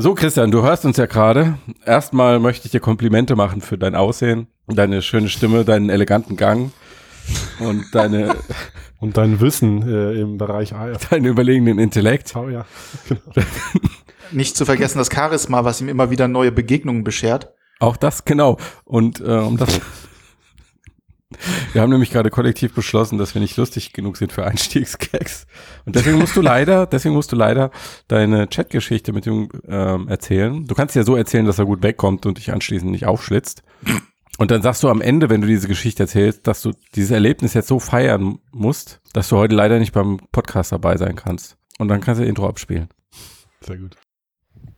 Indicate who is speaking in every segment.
Speaker 1: So, Christian, du hörst uns ja gerade. Erstmal möchte ich dir Komplimente machen für dein Aussehen, deine schöne Stimme, deinen eleganten Gang und deine
Speaker 2: und dein Wissen äh, im Bereich AR.
Speaker 1: Deinen überlegenen Intellekt.
Speaker 2: Oh ja. Genau.
Speaker 3: Nicht zu vergessen das Charisma, was ihm immer wieder neue Begegnungen beschert.
Speaker 1: Auch das, genau. Und äh, um das wir haben nämlich gerade kollektiv beschlossen, dass wir nicht lustig genug sind für Einstiegsgags. Und deswegen musst du leider, deswegen musst du leider deine Chatgeschichte mit ihm ähm, erzählen. Du kannst ja so erzählen, dass er gut wegkommt und dich anschließend nicht aufschlitzt. Und dann sagst du am Ende, wenn du diese Geschichte erzählst, dass du dieses Erlebnis jetzt so feiern musst, dass du heute leider nicht beim Podcast dabei sein kannst. Und dann kannst du Intro abspielen.
Speaker 2: Sehr gut.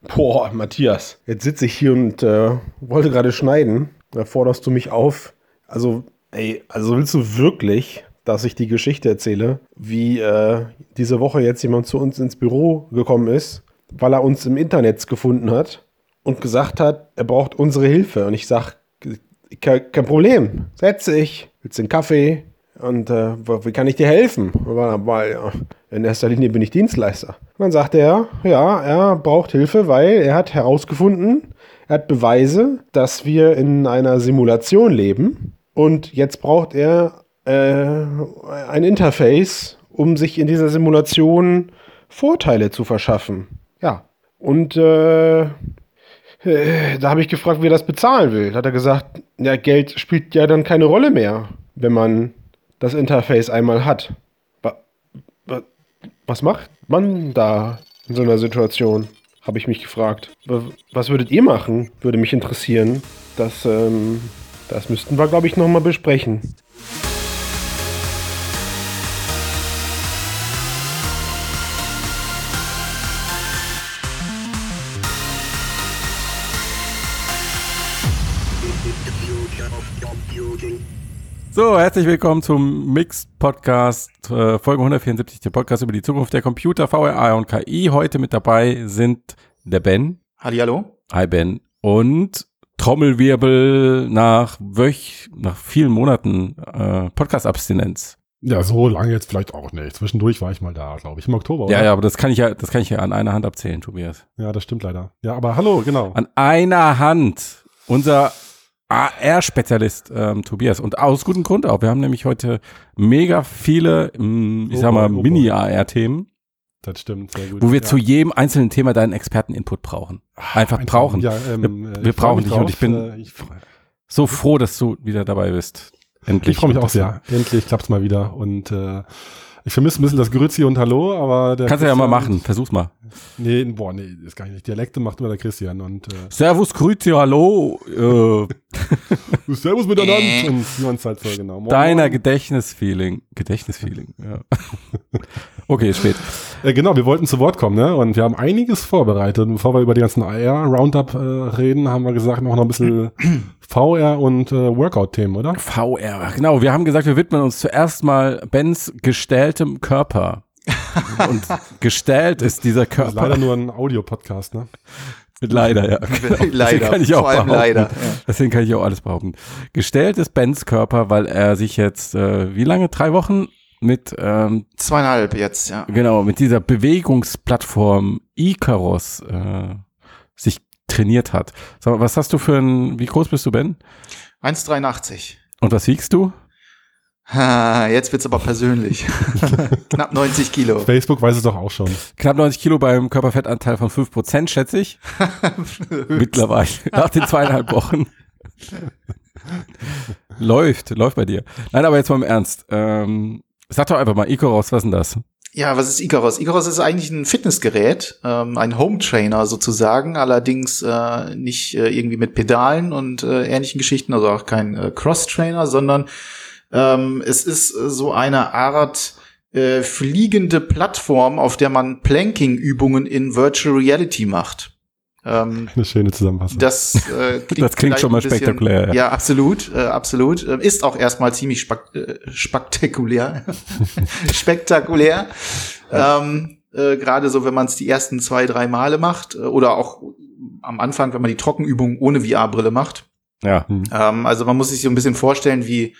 Speaker 4: Boah, Matthias, jetzt sitze ich hier und äh, wollte gerade schneiden. Da forderst du mich auf. Also Ey, also willst du wirklich, dass ich die Geschichte erzähle, wie äh, diese Woche jetzt jemand zu uns ins Büro gekommen ist, weil er uns im Internet gefunden hat und gesagt hat, er braucht unsere Hilfe. Und ich sag, kein, kein Problem, setze ich, willst du einen Kaffee? Und äh, wie kann ich dir helfen? Weil in erster Linie bin ich Dienstleister. Und dann sagt er, ja, er braucht Hilfe, weil er hat herausgefunden, er hat Beweise, dass wir in einer Simulation leben und jetzt braucht er äh, ein Interface, um sich in dieser Simulation Vorteile zu verschaffen. Ja. Und äh, äh, da habe ich gefragt, wie er das bezahlen will. Da hat er gesagt, ja, Geld spielt ja dann keine Rolle mehr, wenn man das Interface einmal hat. Was macht man da in so einer Situation? Habe ich mich gefragt. Was würdet ihr machen? Würde mich interessieren. Das ähm, das müssten wir, glaube ich, nochmal besprechen.
Speaker 1: So, herzlich willkommen zum Mixed Podcast, äh, Folge 174, der Podcast über die Zukunft der Computer, VR und KI. Heute mit dabei sind der Ben.
Speaker 3: Hallo.
Speaker 1: Hi Ben. Und Trommelwirbel nach Wöch, nach vielen Monaten äh, Podcast-Abstinenz.
Speaker 2: Ja, so lange jetzt vielleicht auch nicht. Zwischendurch war ich mal da, glaube ich, im Oktober.
Speaker 1: Oder? Ja, ja, aber das kann ich ja, das kann ich ja an einer Hand abzählen, Tobias.
Speaker 2: Ja, das stimmt leider. Ja, aber hallo, genau.
Speaker 1: An einer Hand. Unser AR-Spezialist ähm, Tobias. Und aus gutem Grund auch. Wir haben nämlich heute mega viele, mh, mm, ich oh sag mal, oh Mini-AR-Themen.
Speaker 2: Das stimmt, sehr gut.
Speaker 1: Wo wir ja. zu jedem einzelnen Thema deinen Experten-Input brauchen. Einfach Ein brauchen. Ja, ähm, wir, wir brauchen dich und ich bin äh, ich so froh, dass du wieder dabei bist.
Speaker 2: Endlich. Ich freue mich auch sehr. Endlich klappt's mal wieder und äh, ich vermisse ein bisschen das Grüezi und Hallo, aber
Speaker 1: der Kannst du ja mal machen, versuch's mal.
Speaker 2: Nee, boah, nee, das kann ich nicht. Dialekte macht immer der Christian und äh,
Speaker 1: Servus, Grüezi, Hallo. Äh.
Speaker 2: Servus miteinander und wie man es halt so genau.
Speaker 1: Deiner Gedächtnisfeeling. Gedächtnisfeeling, ja. okay, spät.
Speaker 2: Äh, genau, wir wollten zu Wort kommen, ne? Und wir haben einiges vorbereitet. Und bevor wir über die ganzen AR-Roundup äh, reden, haben wir gesagt, noch ein bisschen VR und äh, Workout-Themen, oder?
Speaker 1: VR, genau. Wir haben gesagt, wir widmen uns zuerst mal Bens gestelltem Körper. und gestellt ist dieser Körper. Ist
Speaker 2: leider nur ein Audio-Podcast, ne?
Speaker 1: Leider, ja.
Speaker 3: Genau. leider,
Speaker 1: kann ich auch vor allem leider. Ja. Deswegen kann ich auch alles behaupten. Gestellt ist Bens Körper, weil er sich jetzt, äh, wie lange? Drei Wochen mit ähm,
Speaker 3: zweieinhalb jetzt, ja.
Speaker 1: Genau, mit dieser Bewegungsplattform Icaros äh, sich trainiert hat. Sag mal, was hast du für ein, wie groß bist du, Ben?
Speaker 3: 1,83.
Speaker 1: Und was wiegst du?
Speaker 3: Ha, jetzt wird's aber persönlich. Knapp 90 Kilo.
Speaker 2: Facebook weiß es doch auch schon.
Speaker 1: Knapp 90 Kilo beim Körperfettanteil von 5%, schätze ich. Mittlerweile. Nach den zweieinhalb Wochen. läuft, läuft bei dir. Nein, aber jetzt mal im Ernst. Ähm, sag doch einfach mal, Icaros, was ist denn das?
Speaker 3: Ja, was ist Icaros? Icaros ist eigentlich ein Fitnessgerät, ähm, ein Home Trainer sozusagen, allerdings äh, nicht äh, irgendwie mit Pedalen und äh, ähnlichen Geschichten, also auch kein äh, Cross Trainer, sondern ähm, es ist äh, so eine Art äh, fliegende Plattform, auf der man Planking-Übungen in Virtual Reality macht.
Speaker 2: Ähm, Eine schöne Zusammenfassung.
Speaker 1: Das, äh, klingt, das klingt schon mal bisschen, spektakulär.
Speaker 3: Ja, ja absolut, äh, absolut. Äh, ist auch erstmal ziemlich spek äh, spektakulär. spektakulär. Ähm, äh, Gerade so, wenn man es die ersten zwei, drei Male macht äh, oder auch am Anfang, wenn man die Trockenübung ohne VR-Brille macht.
Speaker 1: Ja.
Speaker 3: Ähm, also man muss sich so ein bisschen vorstellen, wie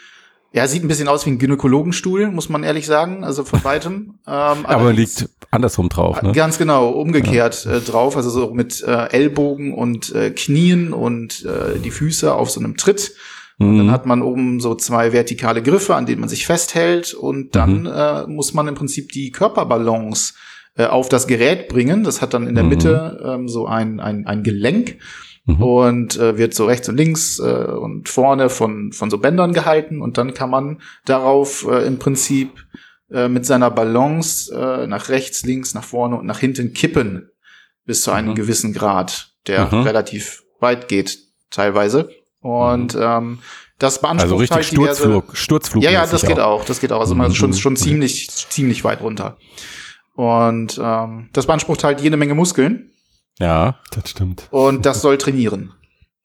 Speaker 3: Ja, sieht ein bisschen aus wie ein Gynäkologenstuhl, muss man ehrlich sagen, also von weitem.
Speaker 1: Ähm, aber liegt andersrum drauf, ne?
Speaker 3: Ganz genau, umgekehrt ja. äh, drauf, also so mit äh, Ellbogen und äh, Knien und äh, die Füße auf so einem Tritt. Und dann mhm. hat man oben so zwei vertikale Griffe, an denen man sich festhält und dann mhm. äh, muss man im Prinzip die Körperbalance äh, auf das Gerät bringen. Das hat dann in der mhm. Mitte ähm, so ein, ein, ein Gelenk mhm. und äh, wird so rechts und links äh, und vorne von, von so Bändern gehalten und dann kann man darauf äh, im Prinzip äh, mit seiner Balance äh, nach rechts, links, nach vorne und nach hinten kippen bis zu einem mhm. gewissen Grad, der mhm. relativ weit geht teilweise. Und mhm. ähm, das beansprucht
Speaker 1: also richtig halt Sturzflug, Sturzflug.
Speaker 3: Ja, ja, das geht auch. auch. Das geht auch. Also man ist schon, schon ziemlich, ziemlich weit runter. Und ähm, das beansprucht halt jede Menge Muskeln.
Speaker 1: Ja, das stimmt.
Speaker 3: Und das soll trainieren.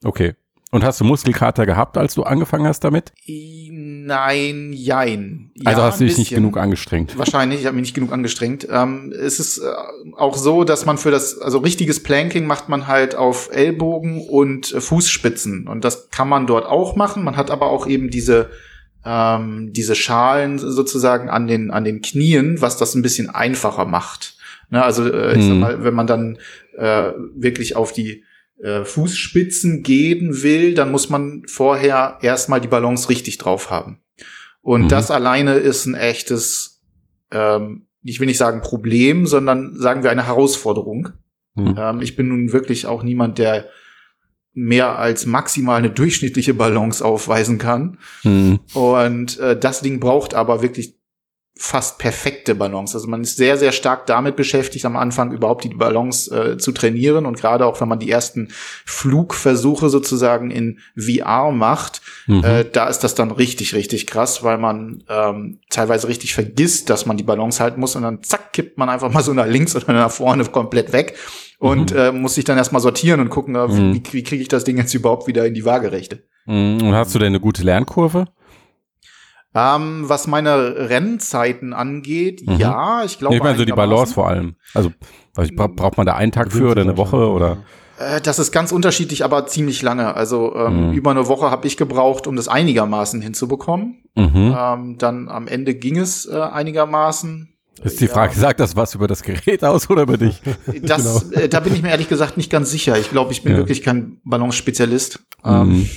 Speaker 1: Okay. Und hast du Muskelkater gehabt, als du angefangen hast damit?
Speaker 3: Nein, jein.
Speaker 1: Ja, also hast du dich nicht genug angestrengt?
Speaker 3: Wahrscheinlich, ich habe mich nicht genug angestrengt. Ähm, es ist äh, auch so, dass man für das, also richtiges Planking macht man halt auf Ellbogen und äh, Fußspitzen. Und das kann man dort auch machen. Man hat aber auch eben diese ähm, diese Schalen sozusagen an den, an den Knien, was das ein bisschen einfacher macht. Ne, also äh, ich sag mhm. mal, wenn man dann äh, wirklich auf die äh, Fußspitzen gehen will, dann muss man vorher erstmal die Balance richtig drauf haben. Und mhm. das alleine ist ein echtes, ähm, ich will nicht sagen Problem, sondern sagen wir eine Herausforderung. Mhm. Ähm, ich bin nun wirklich auch niemand, der mehr als maximal eine durchschnittliche Balance aufweisen kann. Mhm. Und äh, das Ding braucht aber wirklich fast perfekte Balance. Also man ist sehr, sehr stark damit beschäftigt, am Anfang überhaupt die Balance äh, zu trainieren. Und gerade auch, wenn man die ersten Flugversuche sozusagen in VR macht, mhm. äh, da ist das dann richtig, richtig krass, weil man ähm, teilweise richtig vergisst, dass man die Balance halten muss und dann zack, kippt man einfach mal so nach links oder nach vorne komplett weg und mhm. äh, muss sich dann erstmal sortieren und gucken, äh, mhm. wie, wie kriege ich das Ding jetzt überhaupt wieder in die Waagerechte.
Speaker 1: Mhm. Und hast du denn eine gute Lernkurve?
Speaker 3: Ähm, was meine Rennzeiten angeht, mhm. ja, ich glaube.
Speaker 1: ich meine so die Balance vor allem. Also braucht man da einen Tag für oder eine Woche oder?
Speaker 3: Äh, das ist ganz unterschiedlich, aber ziemlich lange. Also ähm, mhm. über eine Woche habe ich gebraucht, um das einigermaßen hinzubekommen. Mhm. Ähm, dann am Ende ging es äh, einigermaßen.
Speaker 1: Ist die Frage, ja. sagt das was über das Gerät aus oder über dich?
Speaker 3: Das, genau. äh, da bin ich mir ehrlich gesagt nicht ganz sicher. Ich glaube, ich bin ja. wirklich kein Balance-Spezialist. Ähm, mhm.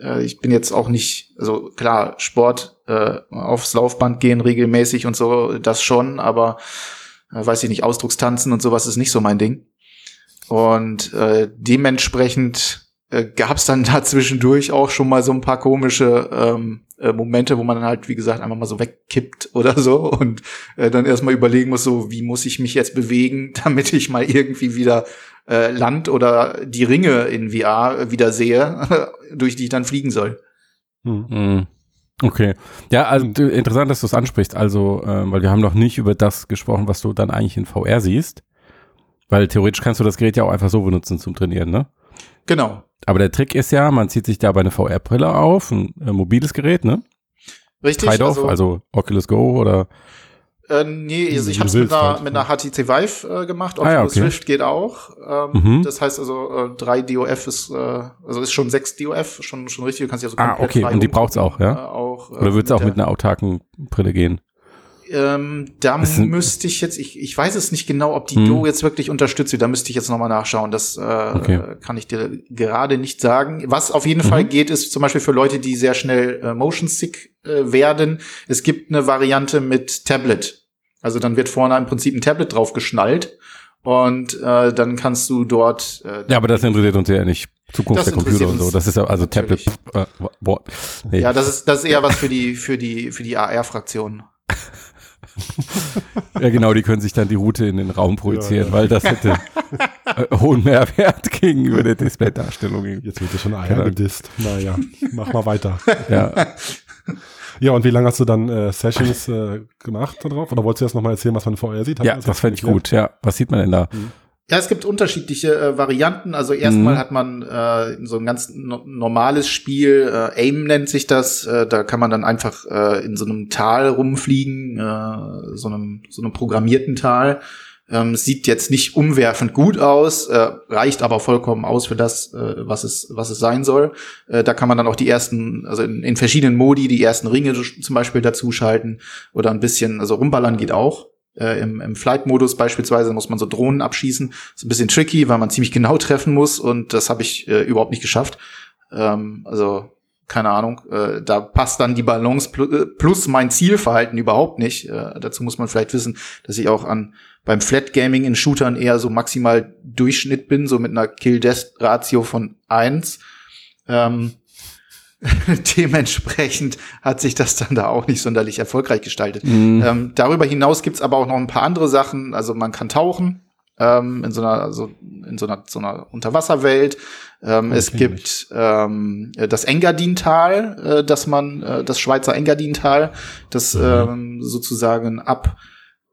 Speaker 3: äh, ich bin jetzt auch nicht, also klar, Sport äh, aufs Laufband gehen regelmäßig und so, das schon, aber äh, weiß ich nicht, Ausdruckstanzen und sowas ist nicht so mein Ding. Und äh, dementsprechend äh, gab es dann da zwischendurch auch schon mal so ein paar komische ähm, äh, Momente, wo man dann halt, wie gesagt, einfach mal so wegkippt oder so und äh, dann erstmal überlegen muss, so, wie muss ich mich jetzt bewegen, damit ich mal irgendwie wieder äh, Land oder die Ringe in VR wieder sehe, durch die ich dann fliegen soll.
Speaker 1: Hm. Hm. Okay. Ja, also interessant, dass du es ansprichst. Also, äh, weil wir haben noch nicht über das gesprochen, was du dann eigentlich in VR siehst. Weil theoretisch kannst du das Gerät ja auch einfach so benutzen zum Trainieren, ne?
Speaker 3: Genau.
Speaker 1: Aber der Trick ist ja, man zieht sich dabei eine VR-Brille auf, ein äh, mobiles Gerät, ne?
Speaker 3: Richtig.
Speaker 1: also, also Oculus Go oder
Speaker 3: äh, nee, also ich habe es mit, einer, halt. mit einer HTC Vive äh, gemacht. Oculus ah, ja, okay. Rift geht auch. Ähm, mhm. Das heißt also, äh, 3 DOF ist, äh, also ist schon 6 DOF, schon, schon richtig. Du kannst ja so
Speaker 1: Ah, okay, und die braucht's auch, ja? Äh, auch, äh, Oder wird's auch mit einer autarken Brille gehen?
Speaker 3: Ähm, da müsste ich jetzt, ich, ich weiß es nicht genau, ob die hm. Do jetzt wirklich unterstützt wird. Da müsste ich jetzt nochmal nachschauen. Das äh, okay. kann ich dir gerade nicht sagen. Was auf jeden mhm. Fall geht, ist zum Beispiel für Leute, die sehr schnell äh, Motion Sick äh, werden. Es gibt eine Variante mit Tablet. Also dann wird vorne im Prinzip ein Tablet drauf geschnallt und äh, dann kannst du dort.
Speaker 1: Äh, ja, aber das interessiert uns ja nicht. Zukunft der Computer und so. Das ist ja also Tablet. Äh,
Speaker 3: nee. Ja, das ist das ist eher was für die für die für die AR-Fraktion.
Speaker 1: ja, genau, die können sich dann die Route in den Raum projizieren, ja, ja. weil das hätte äh, hohen Mehrwert gegenüber der Display-Darstellung.
Speaker 2: Jetzt wird ja schon gedisst. Naja, mach mal weiter. Ja. Ja, und wie lange hast du dann äh, Sessions äh, gemacht darauf? Oder wolltest du erst nochmal erzählen, was man vorher sieht?
Speaker 1: Hat ja, das fände ich gut. Ja, was sieht man denn da?
Speaker 3: Mhm. Ja, es gibt unterschiedliche äh, Varianten. Also erstmal mhm. hat man äh, so ein ganz no normales Spiel, äh, Aim nennt sich das. Äh, da kann man dann einfach äh, in so einem Tal rumfliegen, äh, so einem so einem programmierten Tal. Ähm, sieht jetzt nicht umwerfend gut aus, äh, reicht aber vollkommen aus für das, äh, was es was es sein soll. Äh, da kann man dann auch die ersten, also in, in verschiedenen Modi die ersten Ringe zum Beispiel dazuschalten oder ein bisschen, also rumballern geht auch. Äh, Im, im Flight-Modus beispielsweise muss man so Drohnen abschießen. Ist ein bisschen tricky, weil man ziemlich genau treffen muss und das habe ich äh, überhaupt nicht geschafft. Ähm, also keine Ahnung, äh, da passt dann die Balance plus, äh, plus mein Zielverhalten überhaupt nicht. Äh, dazu muss man vielleicht wissen, dass ich auch an beim Flat Gaming in Shootern eher so maximal Durchschnitt bin, so mit einer Kill-Death-Ratio von eins. Ähm, dementsprechend hat sich das dann da auch nicht sonderlich erfolgreich gestaltet. Mhm. Ähm, darüber hinaus gibt's aber auch noch ein paar andere Sachen. Also man kann tauchen ähm, in so einer, also in so einer, so einer Unterwasserwelt. Ähm, okay. Es gibt ähm, das Engadintal, äh, dass man, äh, das Schweizer Engadintal, das mhm. ähm, sozusagen ab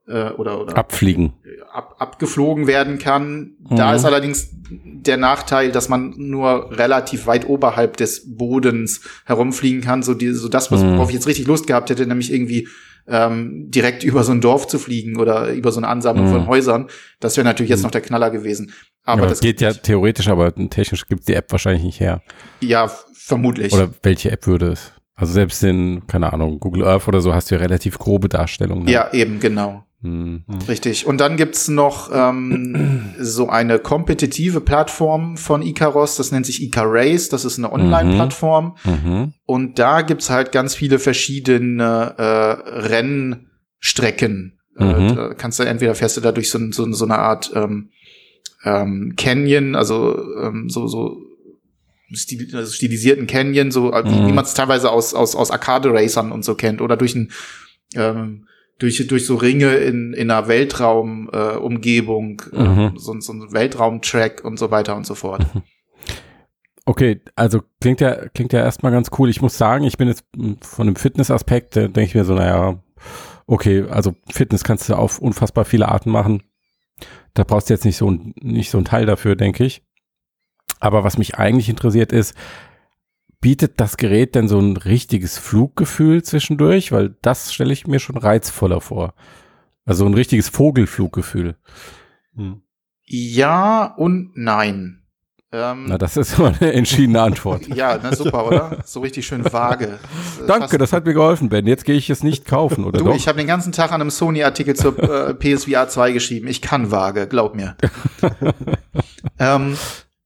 Speaker 3: äh, oder, oder
Speaker 1: abfliegen
Speaker 3: ab, abgeflogen werden kann. Mhm. Da ist allerdings der Nachteil, dass man nur relativ weit oberhalb des Bodens herumfliegen kann, so, die, so das, was, mhm. worauf ich jetzt richtig Lust gehabt hätte, nämlich irgendwie ähm, direkt über so ein Dorf zu fliegen oder über so eine Ansammlung mhm. von Häusern. Das wäre natürlich jetzt mhm. noch der Knaller gewesen. Aber ja, das
Speaker 1: geht ja theoretisch, aber technisch gibt die App wahrscheinlich nicht her.
Speaker 3: Ja, vermutlich.
Speaker 1: Oder welche App würde es? Also selbst in, keine Ahnung, Google Earth oder so hast du ja relativ grobe Darstellungen.
Speaker 3: Ne? Ja, eben, genau. Mhm. Richtig. Und dann gibt's noch ähm, so eine kompetitive Plattform von Icaros, das nennt sich Ica Race, das ist eine Online-Plattform. Mhm. mhm. Und da gibt's halt ganz viele verschiedene äh, Rennstrecken. Äh, mhm. Äh, kannst du entweder fährst du da durch so, so, so eine Art ähm, ähm, Canyon, also ähm, so, so also stilisierten Canyon, so mhm. wie, wie mhm. man es teilweise aus, aus, aus Arcade-Racern und so kennt, oder durch ein ähm, durch, durch so Ringe in, in einer Weltraumumgebung, äh, äh, mhm. so, so ein Weltraumtrack und so weiter und so fort. Mhm.
Speaker 1: Okay, also klingt ja, klingt ja erstmal ganz cool. Ich muss sagen, ich bin jetzt von dem Fitnessaspekt, da denke ich mir so, naja, okay, also Fitness kannst du auf unfassbar viele Arten machen. Da brauchst du jetzt nicht so, nicht so ein Teil dafür, denke ich. Aber was mich eigentlich interessiert ist, bietet das Gerät denn so ein richtiges Fluggefühl zwischendurch? Weil das stelle ich mir schon reizvoller vor. Also ein richtiges Vogelfluggefühl.
Speaker 3: Hm. Ja und nein.
Speaker 1: Ähm, na, das ist immer eine entschiedene Antwort.
Speaker 3: ja, na super, oder? So richtig schön vage.
Speaker 1: Danke, das hat mir geholfen, Ben. Jetzt gehe ich es nicht kaufen, oder
Speaker 3: Du,
Speaker 1: doch?
Speaker 3: ich habe den ganzen Tag an einem Sony-Artikel zur äh, PSVR 2 geschrieben. Ich kann vage, glaub mir. ähm,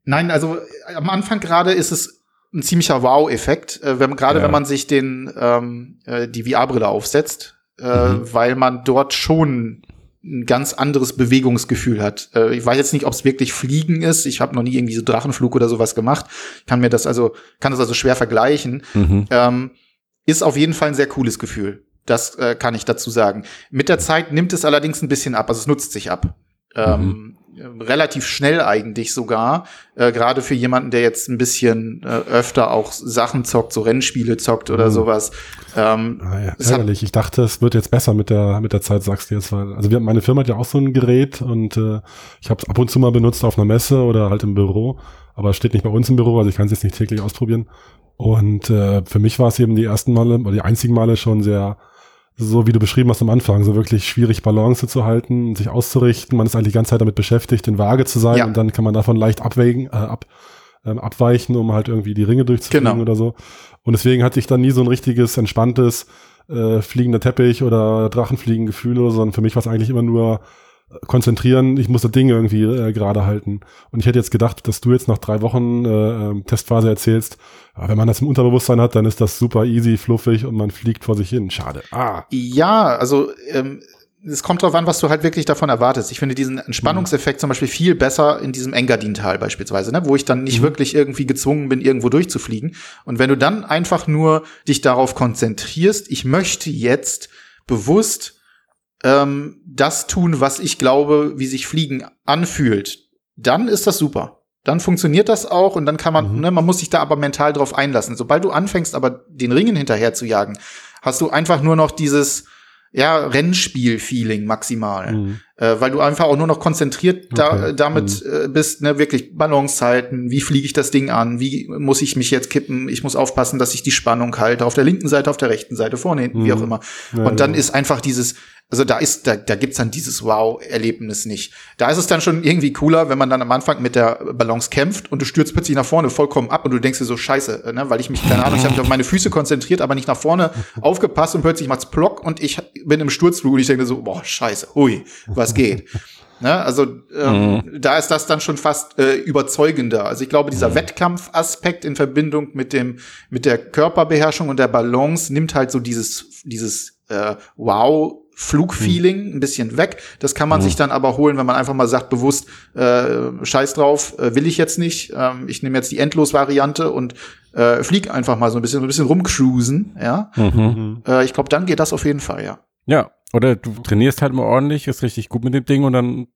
Speaker 3: nein, also am Anfang gerade ist es ein ziemlicher Wow-Effekt, äh, wenn, gerade ja. wenn man sich den ähm, äh, die VR-Brille aufsetzt, äh, mhm. weil man dort schon ein ganz anderes Bewegungsgefühl hat. Äh, ich weiß jetzt nicht, ob es wirklich Fliegen ist. Ich habe noch nie irgendwie so Drachenflug oder sowas gemacht. Kann mir das also kann das also schwer vergleichen. Mhm. Ähm, ist auf jeden Fall ein sehr cooles Gefühl. Das äh, kann ich dazu sagen. Mit der Zeit nimmt es allerdings ein bisschen ab. Also es nutzt sich ab. Ähm, mhm. Ähm, relativ schnell eigentlich sogar, äh, gerade für jemanden, der jetzt ein bisschen äh, öfter auch Sachen zockt, so Rennspiele zockt oder mhm. sowas.
Speaker 2: Ähm, ah, ja, ärgerlich. Ich dachte, es wird jetzt besser mit der mit der Zeit, sagst du jetzt. Weil, also wir, meine Firma hat ja auch so ein Gerät und äh, ich habe es ab und zu mal benutzt auf einer Messe oder halt im Büro, aber es steht nicht bei uns im Büro, also ich kann es jetzt nicht täglich ausprobieren. Und äh, für mich war es eben die ersten Male oder die einzigen Male schon sehr so wie du beschrieben hast am Anfang, so wirklich schwierig Balance zu halten, sich auszurichten. Man ist eigentlich die ganze Zeit damit beschäftigt, in Waage zu sein ja. und dann kann man davon leicht abwägen, äh, ab, ähm, abweichen, um halt irgendwie die Ringe durchzufliegen genau. oder so. Und deswegen hatte ich dann nie so ein richtiges, entspanntes äh, fliegender Teppich oder Drachenfliegen-Gefühl oder so, sondern für mich war es eigentlich immer nur konzentrieren, ich muss das Ding irgendwie äh, gerade halten. Und ich hätte jetzt gedacht, dass du jetzt nach drei Wochen äh, ähm, Testphase erzählst, ja, wenn man das im Unterbewusstsein hat, dann ist das super easy, fluffig und man fliegt vor sich hin. Schade.
Speaker 3: Ah. Ja, also ähm, es kommt drauf an, was du halt wirklich davon erwartest. Ich finde diesen Entspannungseffekt mhm. zum Beispiel viel besser in diesem Engadin-Tal beispielsweise, ne? wo ich dann nicht mhm. wirklich irgendwie gezwungen bin, irgendwo durchzufliegen. Und wenn du dann einfach nur dich darauf konzentrierst, ich möchte jetzt bewusst ähm, das tun, was ich glaube, wie sich Fliegen anfühlt, dann ist das super. Dann funktioniert das auch und dann kann man, mhm. ne, man muss sich da aber mental drauf einlassen. Sobald du anfängst, aber den Ringen hinterher zu jagen, hast du einfach nur noch dieses, ja, Rennspiel-Feeling maximal. Mhm. Äh, weil du einfach auch nur noch konzentriert da, okay. damit mhm. äh, bist, ne, wirklich Balance halten, wie fliege ich das Ding an, wie muss ich mich jetzt kippen, ich muss aufpassen, dass ich die Spannung halte, auf der linken Seite, auf der rechten Seite, vorne, hinten, mhm. wie auch immer. Ja, Und dann ja. ist einfach dieses Also da ist, da, da gibt's dann dieses Wow-Erlebnis nicht. Da ist es dann schon irgendwie cooler, wenn man dann am Anfang mit der Balance kämpft und du stürzt plötzlich nach vorne vollkommen ab und du denkst dir so Scheiße, ne? weil ich mich keine Ahnung, ich habe mich auf meine Füße konzentriert, aber nicht nach vorne aufgepasst und plötzlich macht's Plock und ich bin im Sturzflug und ich denke so, boah Scheiße, hui, was geht? Ne? Also ähm, mhm. da ist das dann schon fast äh, überzeugender. Also ich glaube, dieser mhm. Wettkampfaspekt in Verbindung mit dem mit der Körperbeherrschung und der Balance nimmt halt so dieses dieses äh, Wow Flugfeeling ein bisschen weg. Das kann man mhm. sich dann aber holen, wenn man einfach mal sagt, bewusst, äh, scheiß drauf, äh, will ich jetzt nicht. Ähm, ich nehme jetzt die Endlos-Variante und äh, flieg einfach mal so ein bisschen, so ein bisschen rumcruisen, ja. Mhm. Äh, ich glaube, dann geht das auf jeden Fall, ja.
Speaker 1: Ja, oder du trainierst halt mal ordentlich, ist richtig gut mit dem Ding und dann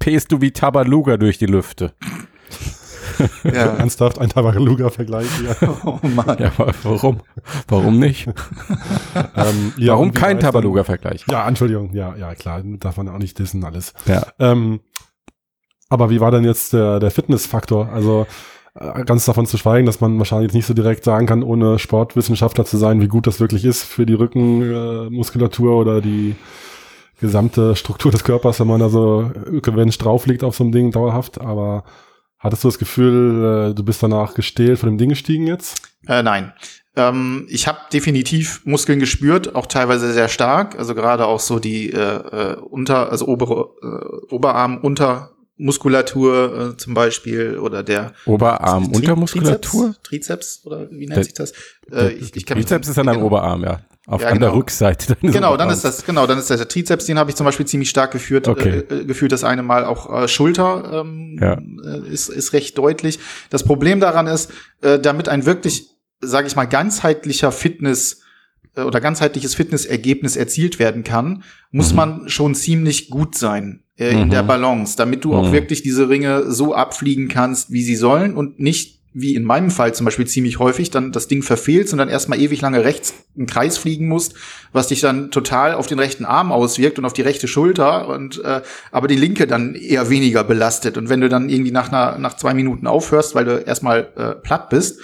Speaker 1: pest du wie Tabaluga durch die Lüfte.
Speaker 2: Ja. Ernsthaft ein Tabaluga-Vergleich hier. Oh
Speaker 1: Mann. Ja, warum? Warum nicht? ähm, ja, warum kein Tabaluga-Vergleich?
Speaker 2: Ja, Entschuldigung, ja, ja, klar, darf man auch nicht dissen alles.
Speaker 1: Ja.
Speaker 2: Ähm, aber wie war denn jetzt der, der Fitnessfaktor? Also äh, ganz davon zu schweigen, dass man wahrscheinlich nicht so direkt sagen kann, ohne Sportwissenschaftler zu sein, wie gut das wirklich ist für die Rückenmuskulatur äh, oder die gesamte Struktur des Körpers, wenn man da so gewünscht drauf liegt auf so einem Ding dauerhaft. Aber hattest du das Gefühl, äh, du bist danach gestählt von dem Ding gestiegen jetzt?
Speaker 3: Äh, nein. Ähm, ich habe definitiv Muskeln gespürt, auch teilweise sehr stark. Also gerade auch so die äh, äh unter, also obere äh, Oberarm unter Muskulatur äh, zum Beispiel oder der
Speaker 1: Oberarm Untermuskulatur
Speaker 3: Trizeps, Trizeps oder wie nennt der, sich das?
Speaker 1: Äh, ich, ich Trizeps ist an deinem genau. Oberarm, ja. Auf ja, an
Speaker 3: genau.
Speaker 1: der Rückseite.
Speaker 3: Genau, dann ist das genau, dann ist das der Trizeps, den habe ich zum Beispiel ziemlich stark geführt, okay. äh, gefühlt. Das eine Mal auch äh, Schulter ähm, ja. Äh, ist ist recht deutlich. Das Problem daran ist, äh, damit ein wirklich, sage ich mal, ganzheitlicher Fitness äh, oder ganzheitliches Fitnessergebnis erzielt werden kann, muss mhm. man schon ziemlich gut sein äh, mhm. in der Balance, damit du mhm. auch wirklich diese Ringe so abfliegen kannst, wie sie sollen und nicht wie in meinem Fall zum Beispiel ziemlich häufig, dann das Ding verfehlst und dann erstmal ewig lange rechts einen Kreis fliegen musst, was dich dann total auf den rechten Arm auswirkt und auf die rechte Schulter und äh, aber die linke dann eher weniger belastet. Und wenn du dann irgendwie nach einer, nach zwei Minuten aufhörst, weil du erstmal äh, platt bist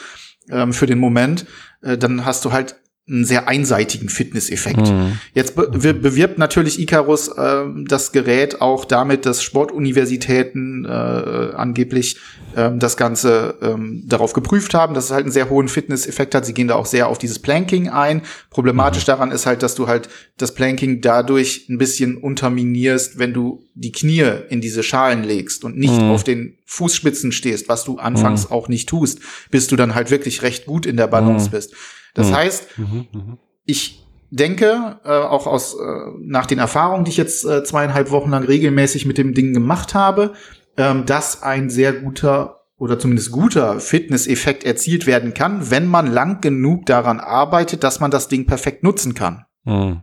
Speaker 3: ähm, für den Moment, äh, dann hast du halt einen sehr einseitigen Fitnesseffekt. Mhm. Jetzt be bewirbt natürlich Icarus äh, das Gerät auch damit, dass Sportuniversitäten äh, angeblich ähm, das Ganze ähm, darauf geprüft haben, dass es halt einen sehr hohen Fitnesseffekt hat. Sie gehen da auch sehr auf dieses Planking ein. Problematisch mhm. daran ist halt, dass du halt das Planking dadurch ein bisschen unterminierst, wenn du die Knie in diese Schalen legst und nicht mhm. auf den Fußspitzen stehst, was du anfangs mhm. auch nicht tust, bis du dann halt wirklich recht gut in der Balance mhm. bist. Das mhm. heißt, mhm, mhm. ich denke, äh, auch aus äh, nach den Erfahrungen, die ich jetzt äh, zweieinhalb Wochen lang regelmäßig mit dem Ding gemacht habe, ähm, dass ein sehr guter oder zumindest guter Fitnesseffekt erzielt werden kann, wenn man lang genug daran arbeitet, dass man das Ding perfekt nutzen kann.
Speaker 1: Mhm.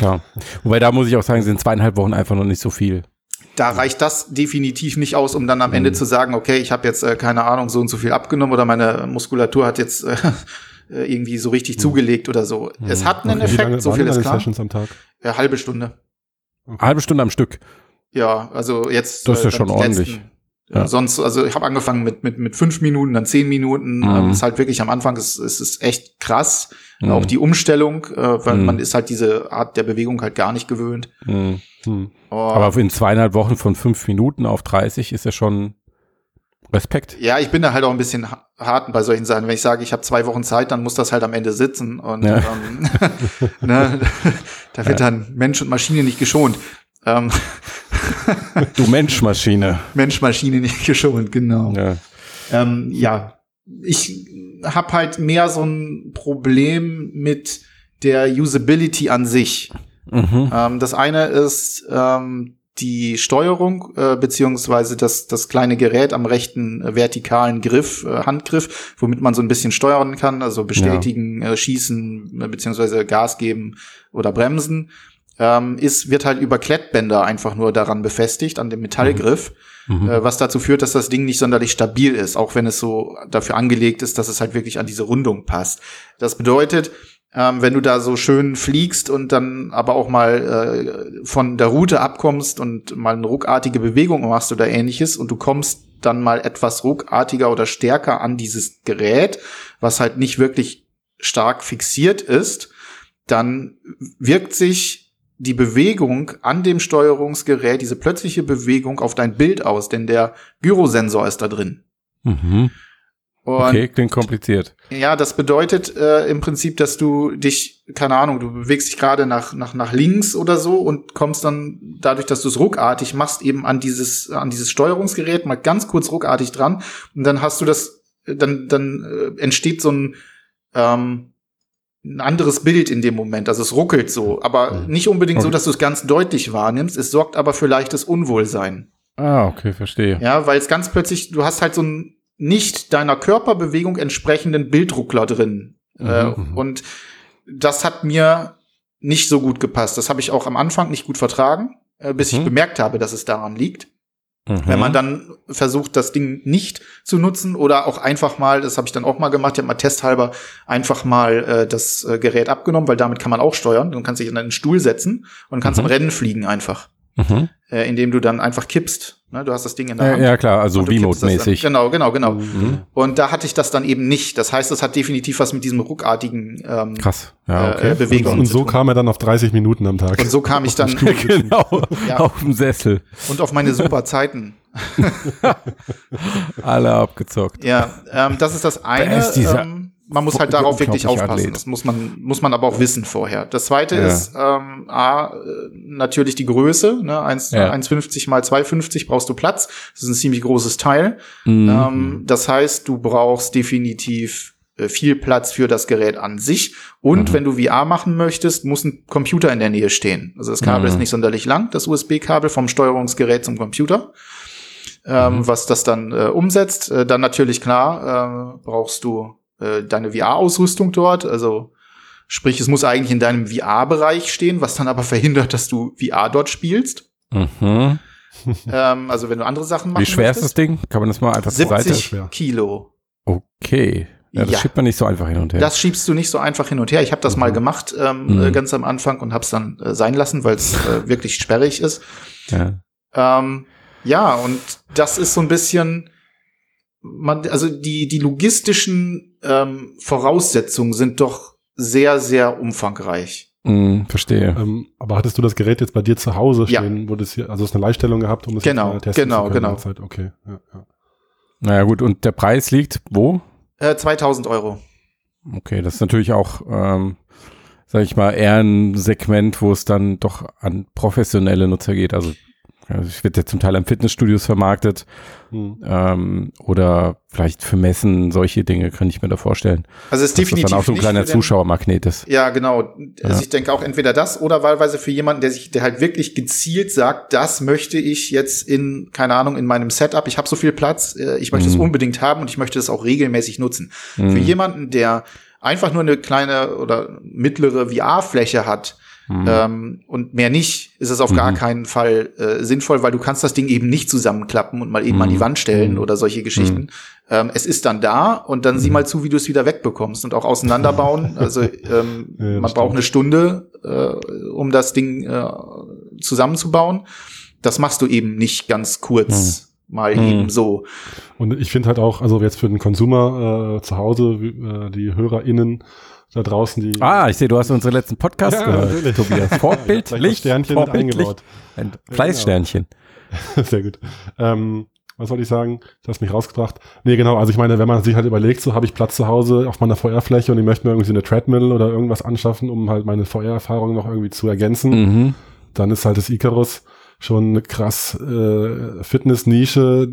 Speaker 1: Ja. Wobei da muss ich auch sagen, sind zweieinhalb Wochen einfach noch nicht so viel.
Speaker 3: Da reicht das definitiv nicht aus, um dann am Ende mhm. zu sagen, okay, ich habe jetzt äh, keine Ahnung so und so viel abgenommen oder meine Muskulatur hat jetzt äh, äh, irgendwie so richtig mhm. zugelegt oder so. Mhm. Es hat einen okay, Effekt, so viel ist klar.
Speaker 2: Sessions am Tag?
Speaker 3: Ja, halbe Stunde.
Speaker 1: Okay. Halbe Stunde am Stück.
Speaker 3: Ja, also jetzt.
Speaker 1: Das ist ja äh, schon ordentlich.
Speaker 3: Letzten, ja. Sonst, also ich habe angefangen mit, mit, mit fünf Minuten, dann zehn Minuten. Mhm. Ähm, ist halt wirklich am Anfang, ist, ist, ist echt krass. Mhm. Auch die Umstellung, äh, weil mhm. man ist halt diese Art der Bewegung halt gar nicht gewöhnt.
Speaker 1: Mhm. mhm. Oh. Aber in zweieinhalb Wochen von fünf Minuten auf 30 ist ja schon Respekt.
Speaker 3: Ja, ich bin da halt auch ein bisschen hart bei solchen Sachen. Wenn ich sage, ich habe zwei Wochen Zeit, dann muss das halt am Ende sitzen. Und ja. ähm, ne, da wird ja. dann Mensch und Maschine nicht geschont. Ähm,
Speaker 1: du Mensch-Maschine.
Speaker 3: Mensch-Maschine nicht geschont, genau. Ja, ähm, ja. ich habe halt mehr so ein Problem mit der Usability an sich. Mhm. Ähm, das eine ist, ähm, die Steuerung äh, beziehungsweise das, das kleine Gerät am rechten äh, vertikalen Griff, äh, Handgriff, womit man so ein bisschen steuern kann, also bestätigen, ja. äh, schießen äh, beziehungsweise Gas geben oder bremsen, ähm, ist wird halt über Klettbänder einfach nur daran befestigt an dem Metallgriff, mhm. mhm. äh, was dazu führt, dass das Ding nicht sonderlich stabil ist, auch wenn es so dafür angelegt ist, dass es halt wirklich an diese Rundung passt. Das bedeutet, ähm, wenn du da so schön fliegst und dann aber auch mal äh, von der Route abkommst und mal eine ruckartige Bewegung machst oder ähnliches und du kommst dann mal etwas ruckartiger oder stärker an dieses Gerät, was halt nicht wirklich stark fixiert ist, dann wirkt sich die Bewegung an dem Steuerungsgerät, diese plötzliche Bewegung auf dein Bild aus, denn der Gyrosensor ist da drin.
Speaker 1: Mhm.
Speaker 3: Und
Speaker 1: Okay, klingt kompliziert.
Speaker 3: ja, das bedeutet äh, im Prinzip, dass du dich, keine Ahnung, du bewegst dich gerade nach, nach, nach links oder so und kommst dann dadurch, dass du es ruckartig machst, eben an dieses, an dieses Steuerungsgerät mal ganz kurz ruckartig dran und dann hast du das, dann, dann äh, entsteht so ein, ähm, ein anderes Bild in dem Moment. Also es ruckelt so, aber nicht unbedingt so,
Speaker 1: Okay.
Speaker 3: dass du es ganz deutlich wahrnimmst. Es sorgt aber für leichtes Unwohlsein.
Speaker 1: Ah, okay, verstehe.
Speaker 3: Ja, weil es ganz plötzlich, du hast halt so einen nicht deiner Körperbewegung entsprechenden Bildruckler drin. Äh,
Speaker 1: Mhm.
Speaker 3: und das hat mir nicht so gut gepasst. Das habe ich auch am Anfang nicht gut vertragen, äh, bis ich
Speaker 1: Mhm.
Speaker 3: bemerkt habe, dass es daran liegt.
Speaker 1: Mhm.
Speaker 3: Wenn man dann versucht, das Ding nicht zu nutzen oder auch einfach mal, das habe ich dann auch mal gemacht, ich habe mal testhalber einfach mal äh, das äh, Gerät abgenommen, weil damit kann man auch steuern. Du kannst dich in einen Stuhl setzen und kannst
Speaker 1: Mhm.
Speaker 3: am Rennen fliegen einfach,
Speaker 1: Mhm.
Speaker 3: äh, indem du dann einfach kippst. Ne? Du hast das Ding in der
Speaker 1: Äh,
Speaker 3: Hand.
Speaker 1: ja, klar, also
Speaker 3: und
Speaker 1: Remote-mäßig.
Speaker 3: Genau, genau, genau.
Speaker 1: Mhm.
Speaker 3: Und da hatte ich das dann eben nicht. Das heißt, es hat definitiv was mit diesem ruckartigen ähm,
Speaker 1: Krass. Ja,
Speaker 3: äh,
Speaker 1: okay.
Speaker 3: Bewegung
Speaker 2: Und
Speaker 3: zu
Speaker 2: so kam er dann auf 30 Minuten am Tag.
Speaker 3: Und so kam ich dann
Speaker 1: genau.
Speaker 3: Ja.
Speaker 1: Auf dem Sessel.
Speaker 3: und auf meine super Zeiten.
Speaker 1: Alle abgezockt.
Speaker 3: Ja, ähm, das ist das eine.
Speaker 1: ist dieser
Speaker 3: ähm, man muss halt darauf wirklich aufpassen.
Speaker 1: Athlet.
Speaker 3: Das muss man, muss man aber auch wissen vorher. Das zweite
Speaker 1: Ja.
Speaker 3: ist ähm, A, äh, natürlich die Größe. Ne? 1,
Speaker 1: Ja.
Speaker 3: 1,50 mal 2,50 brauchst du Platz. Das ist ein ziemlich großes Teil.
Speaker 1: Mhm.
Speaker 3: Ähm, das heißt, du brauchst definitiv äh, viel Platz für das Gerät an sich. Und
Speaker 1: Mhm.
Speaker 3: wenn du VR machen möchtest, muss ein Computer in der Nähe stehen. Also das Kabel
Speaker 1: Mhm.
Speaker 3: ist nicht sonderlich lang, das USB-Kabel vom Steuerungsgerät zum Computer. Ähm, was das dann äh, umsetzt. Äh, dann natürlich klar, äh, brauchst du äh, deine VR-Ausrüstung dort. Also sprich, es muss eigentlich in deinem VR-Bereich stehen, was dann aber verhindert, dass du VR dort spielst.
Speaker 1: Mhm.
Speaker 3: ähm, also wenn du andere Sachen machen
Speaker 1: Wie schwer ist das
Speaker 3: möchtest.
Speaker 1: Ding? Kann man das mal einfach zur Seite?
Speaker 3: 70. Kilo.
Speaker 1: Okay. Ja, das
Speaker 3: Ja.
Speaker 1: schiebt man nicht so einfach hin und her.
Speaker 3: Das schiebst du nicht so einfach hin und her. Ich habe das mal gemacht ähm,
Speaker 1: Mhm.
Speaker 3: äh, ganz am Anfang und habe es dann äh, sein lassen, weil es äh, wirklich sperrig ist.
Speaker 1: ja.
Speaker 3: Ähm, ja, und das ist so ein bisschen, man, also die, die logistischen ähm, Voraussetzungen sind doch sehr, sehr umfangreich.
Speaker 1: Mhm, verstehe.
Speaker 2: Ähm, aber hattest du das Gerät jetzt bei dir zu Hause
Speaker 3: Ja.
Speaker 2: stehen, wo das hier, also es eine Leihstellung gehabt, um es
Speaker 3: Genau,
Speaker 2: jetzt testen
Speaker 3: genau,
Speaker 2: zu können
Speaker 3: genau.
Speaker 2: derzeit? Okay, ja, ja.
Speaker 1: Naja, gut. Und der Preis liegt wo?
Speaker 3: Äh, 2000 Euro.
Speaker 1: Okay, das ist natürlich auch, ähm, sag ich mal, eher ein Segment, wo es dann doch an professionelle Nutzer geht. Also, also es wird ja zum Teil an Fitnessstudios vermarktet
Speaker 2: Hm.
Speaker 1: ähm, oder vielleicht für Messen, solche Dinge kann ich mir da vorstellen.
Speaker 3: Also es ist
Speaker 1: Dass das
Speaker 3: definitiv
Speaker 1: dann auch so ein kleiner
Speaker 3: den-
Speaker 1: Zuschauermagnet ist.
Speaker 3: Ja, genau. Also
Speaker 1: Ja.
Speaker 3: ich denke auch entweder das oder wahlweise für jemanden, der sich, der halt wirklich gezielt sagt, das möchte ich jetzt in, keine Ahnung, in meinem Setup. Ich habe so viel Platz, äh, ich möchte es
Speaker 1: Mhm.
Speaker 3: unbedingt haben und ich möchte es auch regelmäßig nutzen.
Speaker 1: Mhm.
Speaker 3: Für jemanden, der einfach nur eine kleine oder mittlere VR-Fläche hat
Speaker 1: Mhm.
Speaker 3: ähm, und mehr nicht, ist es auf gar keinen Fall äh, sinnvoll, weil du kannst das Ding eben nicht zusammenklappen und mal eben an die
Speaker 1: Mhm.
Speaker 3: Wand stellen
Speaker 1: Mhm.
Speaker 3: oder solche Geschichten. Ähm, es ist dann da und dann
Speaker 1: Mhm.
Speaker 3: sieh mal zu, wie du es wieder wegbekommst und auch auseinanderbauen. also ähm,
Speaker 2: Ja,
Speaker 3: man braucht
Speaker 2: stimmt.
Speaker 3: eine Stunde, äh, um das Ding äh, zusammenzubauen. Das machst du eben nicht ganz kurz mal
Speaker 1: Mhm.
Speaker 3: eben so.
Speaker 2: Und ich finde halt auch, also jetzt für den Consumer äh, zu Hause, äh, die HörerInnen da draußen, die
Speaker 1: Ah, ich sehe, du hast unseren letzten Podcast
Speaker 2: Ja,
Speaker 1: gehört,
Speaker 2: natürlich.
Speaker 1: Tobias. Vorbildlich,
Speaker 2: das Sternchen
Speaker 1: vorbildlich.
Speaker 2: eingebaut.
Speaker 1: Ein Fleißsternchen.
Speaker 2: Sehr gut. Ähm, was soll ich sagen? Du hast mich rausgebracht. Nee, genau. Also ich meine, wenn man sich halt überlegt, so habe ich Platz zu Hause auf meiner VR-Fläche und ich möchte mir irgendwie so eine Treadmill oder irgendwas anschaffen, um halt meine VR-Erfahrung noch irgendwie zu ergänzen,
Speaker 1: Mhm.
Speaker 2: dann ist halt das Icarus schon eine krass äh, Fitness-Nische,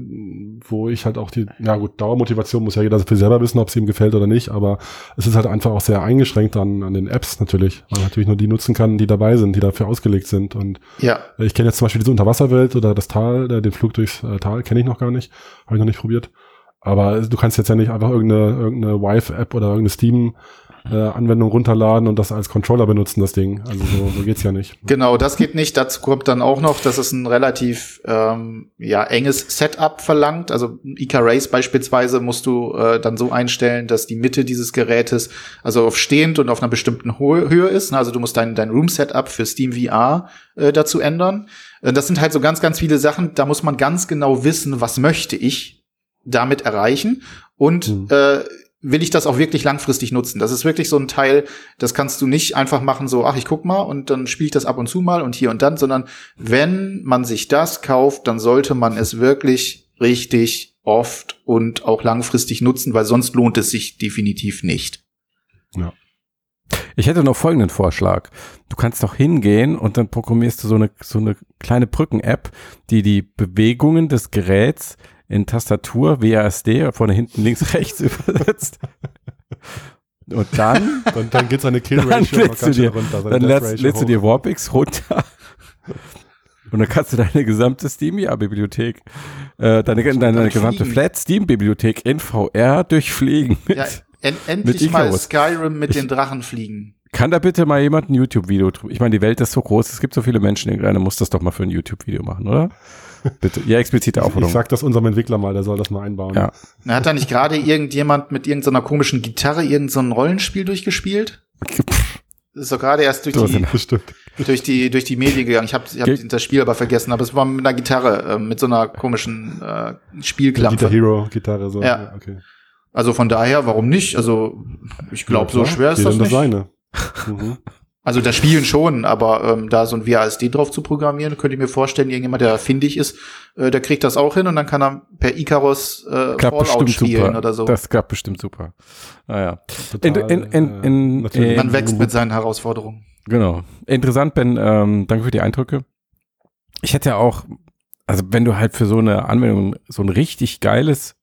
Speaker 2: wo ich halt auch die, ja gut, Dauermotivation muss ja jeder für selber wissen, ob es ihm gefällt oder nicht, aber es ist halt einfach auch sehr eingeschränkt an, an den Apps natürlich, weil man natürlich nur die nutzen kann, die dabei sind, die dafür ausgelegt sind und
Speaker 3: Ja,
Speaker 2: ich kenne jetzt zum Beispiel diese Unterwasserwelt oder das Tal, äh, den Flug durchs äh, Tal kenne ich noch gar nicht, habe ich noch nicht probiert. Aber du kannst jetzt ja nicht einfach irgendeine, irgendeine Vive-App oder irgendeine Steam-Anwendung runterladen und das als Controller benutzen, das Ding. Also so, so geht's ja nicht.
Speaker 3: Genau, das geht nicht. Dazu kommt dann auch noch, dass es ein relativ ähm, ja, enges Setup verlangt. Also Ica Race beispielsweise musst du äh, dann so einstellen, dass die Mitte dieses Gerätes also auf stehend und auf einer bestimmten Ho Höhe ist. Also du musst dein, dein Room-Setup für Steam VR äh, dazu ändern. Äh, Das sind halt so ganz, ganz viele Sachen. Da muss man ganz genau wissen, was möchte ich damit erreichen und
Speaker 2: Mhm.
Speaker 3: äh, will ich das auch wirklich langfristig nutzen. Das ist wirklich so ein Teil, das kannst du nicht einfach machen, so, ach, ich guck mal und dann spiele ich das ab und zu mal und hier und dann, sondern wenn man sich das kauft, dann sollte man es wirklich richtig oft und auch langfristig nutzen, weil sonst lohnt es sich definitiv nicht.
Speaker 1: Ja. Ich hätte noch folgenden Vorschlag. Du kannst doch hingehen und dann programmierst du so eine, so eine kleine Brücken-App, die die Bewegungen des Geräts in Tastatur WASD vorne, hinten, links, rechts übersetzt. Und dann,
Speaker 2: dann, dann geht seine
Speaker 1: Kill Ratio dann lädst du dir, runter. Dann lädst, lädst du dir Warpix runter. Und dann kannst du deine gesamte Steam-Bibliothek, äh, deine, deine, deine gesamte Flat Steam-Bibliothek in VR durchfliegen.
Speaker 3: Mit, ja, en endlich mit mal Skyrim mit ich, den Drachen fliegen.
Speaker 1: Kann da bitte mal jemand ein YouTube-Video drüber? Ich meine, die Welt ist so groß, es gibt so viele Menschen, irgendeiner muss das doch mal für ein YouTube-Video machen, oder? Bitte. Ja, explizite Aufforderung.
Speaker 2: Ich sag das unserem Entwickler mal, der soll das mal einbauen.
Speaker 1: Ja.
Speaker 3: Hat da nicht gerade irgendjemand mit irgendeiner komischen Gitarre irgendein Rollenspiel durchgespielt? Das ist doch gerade erst durch die, durch die, durch die Medien gegangen. Ich habe ich hab das Spiel aber vergessen, aber es war mit einer Gitarre, äh, mit so einer komischen äh, Spielklappe.
Speaker 2: Guitar Hero Gitarre, so.
Speaker 3: Ja. okay. Also von daher, warum nicht? Also ich glaube, ja, so schwer ist das nicht. Das seine. Mhm. Also das Spielen schon, aber ähm, da so ein WASD drauf zu programmieren, könnte ich mir vorstellen, irgendjemand, der findig ist, äh, der kriegt das auch hin und dann kann er per Icarus äh,
Speaker 1: klappt Fallout spielen
Speaker 3: super. oder so.
Speaker 1: Das klappt bestimmt super. Naja.
Speaker 3: Total, in, in, in, in, Man wächst mit seinen Herausforderungen.
Speaker 1: Genau. Interessant, Ben. Ähm, danke für die Eindrücke. Ich hätte ja auch, also wenn du halt für so eine Anwendung so ein richtig geiles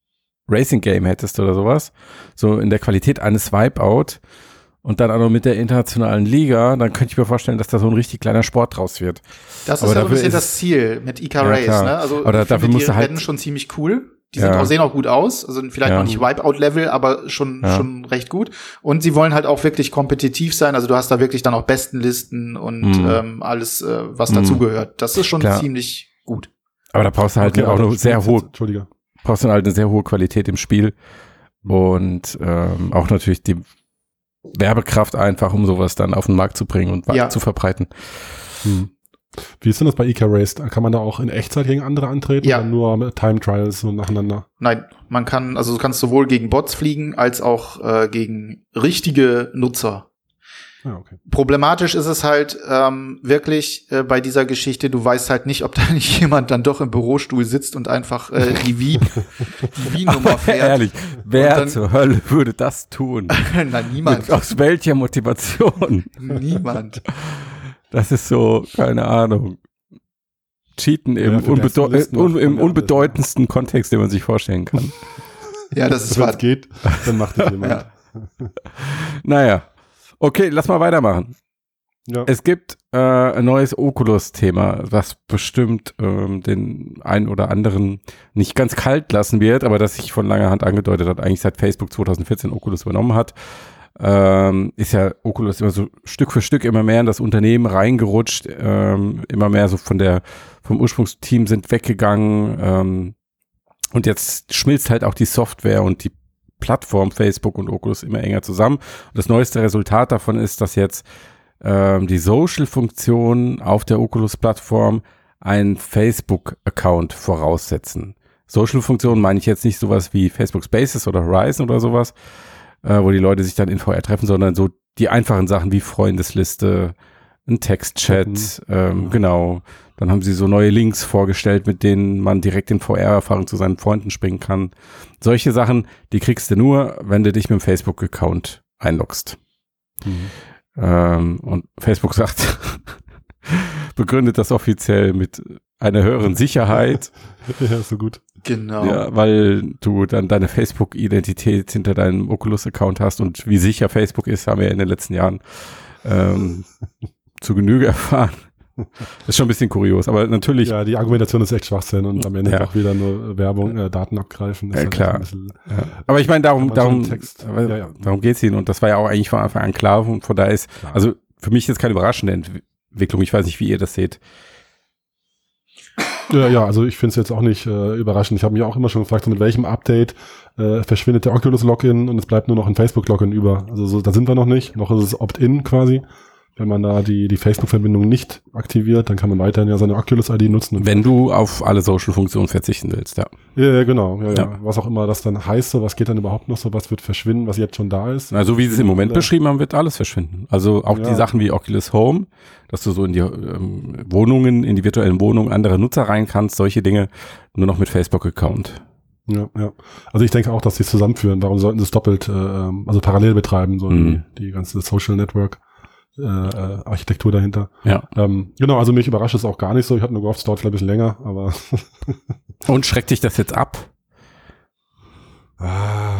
Speaker 1: Racing-Game hättest oder sowas, so in der Qualität eines Wipeout, und dann auch noch mit der internationalen Liga, dann könnte ich mir vorstellen, dass da so ein richtig kleiner Sport draus wird.
Speaker 3: Das ist aber ja ein bisschen das Ziel mit ja, Race, klar. ne? Also
Speaker 1: aber dafür musst du halt
Speaker 3: Rennen schon ziemlich cool. Die sind auch, sehen auch gut aus, also vielleicht ja. noch nicht Wipeout-Level, aber schon, ja. schon recht gut. Und sie wollen halt auch wirklich kompetitiv sein. Also du hast da wirklich dann auch Bestenlisten und mhm. ähm, alles, äh, was mhm. dazugehört. Das ist schon Klar. ziemlich gut.
Speaker 1: Aber da brauchst du halt okay, auch eine sehr hohe, Entschuldige. brauchst du halt eine sehr hohe Qualität im Spiel und ähm, auch natürlich die Werbekraft einfach, um sowas dann auf den Markt zu bringen und ja. zu verbreiten.
Speaker 2: Hm. Wie ist denn das bei Ica Race? Kann man da auch in Echtzeit gegen andere antreten
Speaker 3: ja.
Speaker 2: oder nur Time Trials so nacheinander?
Speaker 3: Nein, man kann, also du kannst sowohl gegen Bots fliegen als auch äh, gegen richtige Nutzer. Ah, okay. Problematisch ist es halt ähm, wirklich äh, bei dieser Geschichte, du weißt halt nicht, ob da nicht jemand dann doch im Bürostuhl sitzt und einfach äh, die Wie die Wie-Nummer fährt.
Speaker 1: Ehrlich, wer dann, zur Hölle würde das tun?
Speaker 3: Na, niemand.
Speaker 1: Aus welcher Motivation?
Speaker 3: niemand.
Speaker 1: Das ist so, keine Ahnung. Cheaten im, ja, unbedeu äh, un im unbedeutendsten Kontext, den man sich vorstellen kann.
Speaker 3: ja, das ist was.
Speaker 2: geht, dann macht das jemand. ja.
Speaker 1: naja, Okay, lass mal weitermachen. Ja. Es gibt äh, ein neues Oculus-Thema, was bestimmt ähm, den einen oder anderen nicht ganz kalt lassen wird, aber das sich von langer Hand angedeutet hat, eigentlich seit Facebook 2014 Oculus übernommen hat. Ähm, ist ja Oculus immer so Stück für Stück immer mehr in das Unternehmen reingerutscht, ähm, immer mehr so von der vom Ursprungsteam sind weggegangen ähm, und jetzt schmilzt halt auch die Software und die Plattform Facebook und Oculus immer enger zusammen. Und das neueste Resultat davon ist, dass jetzt ähm, die Social-Funktion auf der Oculus-Plattform einen Facebook-Account voraussetzen. Social-Funktion meine ich jetzt nicht sowas wie Facebook Spaces oder Horizon oder sowas, äh, wo die Leute sich dann in VR treffen, sondern so die einfachen Sachen wie Freundesliste, ein Textchat, ähm, genau. Dann haben sie so neue Links vorgestellt, mit denen man direkt in VR-Erfahrung zu seinen Freunden springen kann. Solche Sachen, die kriegst du nur, wenn du dich mit dem Facebook-Account einloggst. Mhm. Ähm, und Facebook sagt, begründet das offiziell mit einer höheren Sicherheit.
Speaker 2: ja, so gut.
Speaker 3: Genau.
Speaker 1: Ja, weil du dann deine Facebook-Identität hinter deinem Oculus-Account hast und wie sicher Facebook ist, haben wir in den letzten Jahren ähm, zu Genüge erfahren. ist schon ein bisschen kurios, aber natürlich.
Speaker 2: Ja, die Argumentation ist echt Schwachsinn und am Ende ja. auch wieder nur Werbung, äh, Daten abgreifen.
Speaker 1: Ja, halt klar. Bisschen, ja. Aber ich meine, darum, darum, ja, ja. darum geht's ihnen und das war ja auch eigentlich von Anfang an klar und von daher ist, also für mich ist keine überraschende Entwicklung. Ich weiß nicht, wie ihr das seht.
Speaker 2: Ja, ja, also ich finde es jetzt auch nicht äh, überraschend. Ich habe mich auch immer schon gefragt, so mit welchem Update äh, verschwindet der Oculus Login und es bleibt nur noch ein Facebook Login über. Also so, da sind wir noch nicht. Noch ist es Opt-in quasi. Wenn man da die, die Facebook-Verbindung nicht aktiviert, dann kann man weiterhin ja seine Oculus-ID nutzen.
Speaker 1: Wenn du auf alle Social-Funktionen verzichten willst, ja.
Speaker 2: Ja, ja genau. Ja, ja.
Speaker 1: Ja.
Speaker 2: Was auch immer das dann heißt, so, was geht dann überhaupt noch so, was wird verschwinden, was jetzt schon da ist.
Speaker 1: Also wie sie es im Moment beschrieben haben, wird alles verschwinden. Also auch
Speaker 2: Ja.
Speaker 1: die Sachen wie Oculus Home, dass du so in die ähm, Wohnungen, in die virtuellen Wohnungen anderer Nutzer rein kannst, solche Dinge nur noch mit Facebook-Account.
Speaker 2: Ja, ja. Also ich denke auch, dass sie es zusammenführen. Warum sollten sie es doppelt, äh, ähm, also parallel betreiben, so
Speaker 1: Mhm.
Speaker 2: die, die ganze Social Network äh, äh, Architektur dahinter.
Speaker 1: Ja.
Speaker 2: Ähm, genau, also mich überrascht es auch gar nicht so. Ich hatte nur gehofft, es dauert vielleicht ein bisschen länger, aber
Speaker 1: Und schreckt dich das jetzt ab?
Speaker 2: ah,